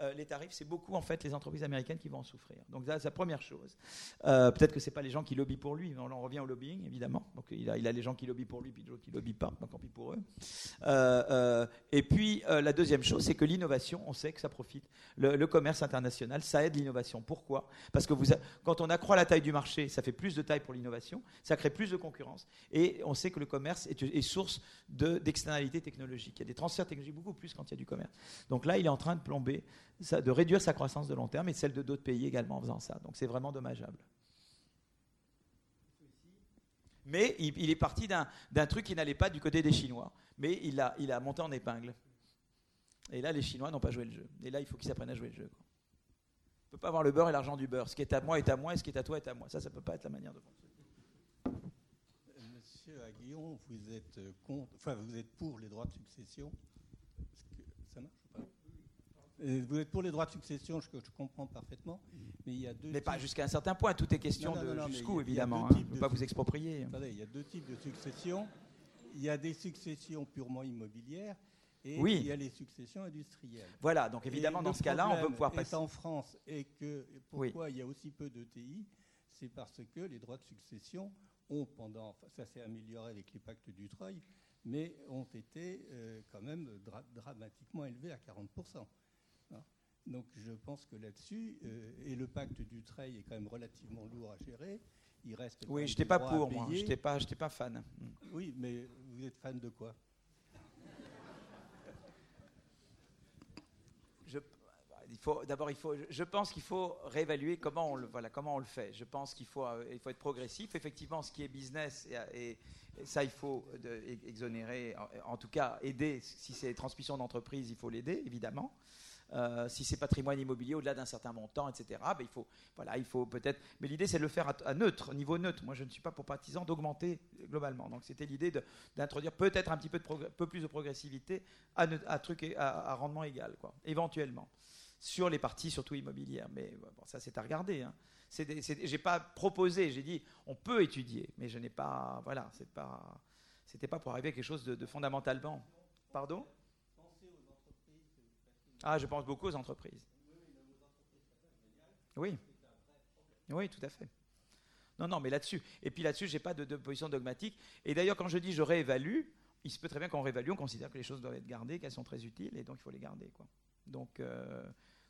euh, les tarifs, c'est beaucoup en fait les entreprises américaines qui vont en souffrir. Donc, ça, c'est la première chose. Euh, peut-être que c'est pas les gens qui lobbyent pour lui. On en revient au lobbying, évidemment. Donc, il a, il a les gens qui lobbyent pour lui, puis d'autres qui lobbyent pas. Donc, tant pis pour eux. Euh, et puis, la deuxième chose, c'est que l'innovation, on sait que ça profite le, commerce international, ça aide l'innovation. Pourquoi? Parce que quand on accroît la taille du marché, ça fait plus de taille pour l'innovation, ça crée plus de concurrence. Et on sait que le commerce est, source d'externalités technologiques. Il y a des transferts technologiques beaucoup plus quand il y a du commerce. Donc là, il est en train de plomber, de réduire sa croissance de long terme et celle de d'autres pays également en faisant ça. Donc c'est vraiment dommageable. Mais il, est parti d'un truc qui n'allait pas du côté des Chinois. Mais il a monté en épingle. Et là, les Chinois n'ont pas joué le jeu. Et là, il faut qu'ils apprennent à jouer le jeu. On ne peut pas avoir le beurre et l'argent du beurre. Ce qui est à moi est à moi et ce qui est à toi est à moi. Ça, ça ne peut pas être la manière de fonctionner. Monsieur Aguillon, vous êtes, euh, enfin, vous êtes pour les droits de succession. Ça marche pas? Euh, vous êtes pour les droits de succession, je, je, comprends parfaitement, mais il y a deux. Mais pas jusqu'à un certain point. Tout est question de jusqu'où, évidemment. Hein. On ne peut pas vous exproprier. Attendez, il y a deux types de succession. Il y a des successions purement immobilières et oui. il y a les successions industrielles. Voilà, donc évidemment, dans ce cas-là, on peut pouvoir passer. en France et que pourquoi il y a aussi peu de TI, c'est parce que les droits de succession ont pendant, ça s'est amélioré avec les pactes du Treuil, mais ont été euh, quand même dramatiquement élevés à 40%. Hein. Donc je pense que là-dessus, euh, et le pacte du Treuil est quand même relativement lourd à gérer, il reste. Oui, je n'étais pas pour moi, je n'étais pas, pas fan. Oui, mais vous êtes fan de quoi? D'abord, il faut, je pense qu'il faut réévaluer comment on le, voilà, comment on le fait. Je pense qu'il faut, il faut être progressif. Effectivement, ce qui est business, et, ça, il faut exonérer, en, tout cas, aider. Si c'est transmission d'entreprise, il faut l'aider, évidemment. Euh, si c'est patrimoine immobilier au-delà d'un certain montant, etc., ben il faut, voilà, il faut peut-être. Mais l'idée, c'est de le faire à, neutre, au niveau neutre. Moi, je ne suis pas pour partisan d'augmenter globalement. Donc, c'était l'idée d'introduire peut-être un petit peu, de peu plus de progressivité à, à, truc, à, à rendement égal, quoi, éventuellement sur les parties surtout immobilières. Mais ça, c'est à regarder. Hein. J'ai pas proposé, j'ai dit on peut étudier, mais je n'ai pas. Voilà, c'est pas. C'était pas pour arriver à quelque chose de, fondamentalement. Pardon? Ah, je pense beaucoup aux entreprises. Oui. Oui, tout à fait. Non, non, mais là-dessus. Et puis là-dessus, j'ai pas de, de, position dogmatique. Et d'ailleurs, quand je dis je réévalue, il se peut très bien qu'on réévalue, on considère que les choses doivent être gardées, qu'elles sont très utiles, et donc il faut les garder. Quoi. Donc, euh,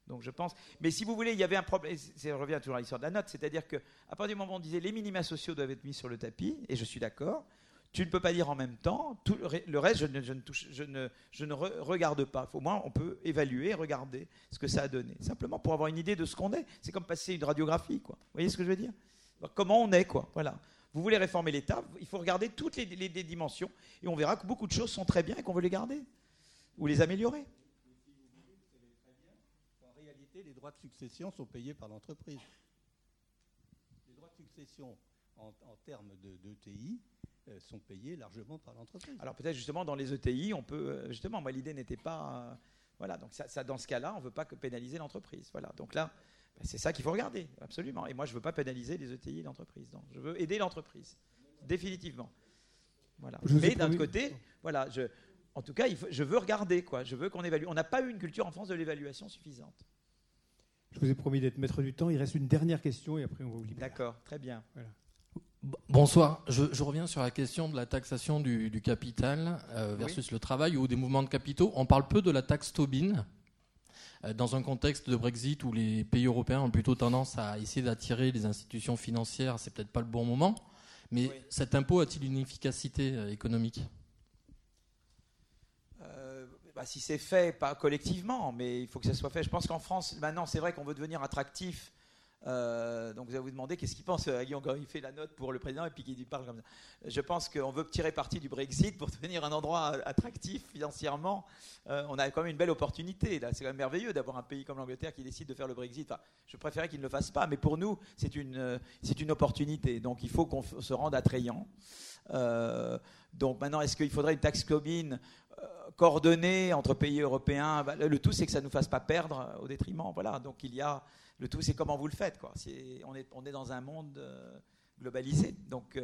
donc je pense. Mais si vous voulez, il y avait un problème. Ça revient toujours à l'histoire de la note, c'est-à-dire que à partir du moment où on disait les minima sociaux doivent être mis sur le tapis, et je suis d'accord. Tu ne peux pas dire en même temps, tout le reste, je ne, touche, je ne, regarde pas. Au moins, on peut évaluer, regarder ce que ça a donné. Simplement pour avoir une idée de ce qu'on est. C'est comme passer une radiographie, quoi. Vous voyez ce que je veux dire? Comment on est, quoi. Voilà. Vous voulez réformer l'État, il faut regarder toutes les, dimensions, et on verra que beaucoup de choses sont très bien et qu'on veut les garder ou les améliorer. Les droits de succession sont payés par l'entreprise. Les droits de succession en, termes d'ETI de, euh, sont payés largement par l'entreprise. Alors peut-être justement dans les ETI, on peut euh, justement, moi l'idée n'était pas, euh, voilà, donc ça, dans ce cas-là, on ne veut pas que pénaliser l'entreprise, voilà. Donc là, ben, c'est ça qu'il faut regarder, absolument. Et moi, je ne veux pas pénaliser les ETI et l'entreprise. Je veux aider l'entreprise, définitivement. Voilà. Mais d'un côté, voilà, je, en tout cas, il je veux regarder, quoi. Je veux qu'on évalue. On n'a pas eu une culture en France de l'évaluation suffisante. Je vous ai promis d'être maître du temps. Il reste une dernière question et après on va vous libérer. D'accord, très bien. Bonsoir. Je, reviens sur la question de la taxation du, capital euh, versus le travail ou des mouvements de capitaux. On parle peu de la taxe Tobin. Euh, dans un contexte de Brexit où les pays européens ont plutôt tendance à essayer d'attirer les institutions financières, c'est peut-être pas le bon moment. Mais cet impôt a-t-il une efficacité euh, économique? Bah, si c'est fait, pas collectivement, mais il faut que ça soit fait. Je pense qu'en France, maintenant, c'est vrai qu'on veut devenir attractif. Euh, donc vous allez vous demander qu'est-ce qu'il pense euh, Guillaume quand il fait la note pour le président et puis qu'il parle comme ça. Je pense qu'on veut tirer parti du Brexit pour devenir un endroit attractif financièrement. Euh, on a quand même une belle opportunité. C'est quand même merveilleux d'avoir un pays comme l'Angleterre qui décide de faire le Brexit. Je préférais qu'il ne le fasse pas, mais pour nous, c'est une, c'est une opportunité. Donc il faut qu'on se rende attrayant. donc maintenant, est-ce qu'il faudrait une taxe Tobin coordonnée entre pays européens bah, Le tout, c'est que ça ne nous fasse pas perdre au détriment. Voilà. Donc il y a le tout, c'est comment vous le faites. Quoi. on, est, dans un monde globalisé. Donc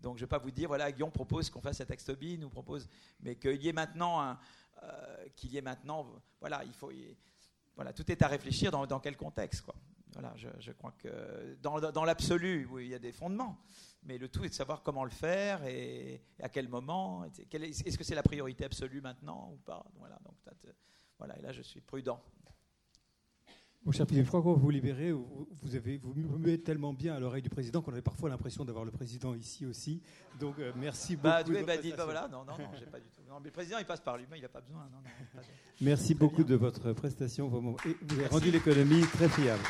donc je ne vais pas vous dire, voilà, Guillaume propose qu'on fasse cette taxe Tobin, ou propose, mais qu'il y ait maintenant, euh, qu'il y ait maintenant, voilà, il faut, voilà, tout est à réfléchir dans, dans quel contexte, quoi. Voilà, je, je crois que dans, dans l'absolu, oui, il y a des fondements, mais le tout est de savoir comment le faire et, à quel moment. Est-ce que c'est la priorité absolue maintenant ou pas Voilà, donc voilà, et là je suis prudent. Mon cher Philippe, je crois qu'on vous libérer. Vous, avez, vous muez tellement bien à l'oreille du président qu'on avait parfois l'impression d'avoir le président ici aussi. Donc euh, merci bah, beaucoup. Bah, bah, voilà, non, non, non, j'ai pas du tout. Non, mais le président, il passe par lui-même, il n'a pas besoin. Non, merci beaucoup de votre prestation. Vous avez rendu l'économie très fiable.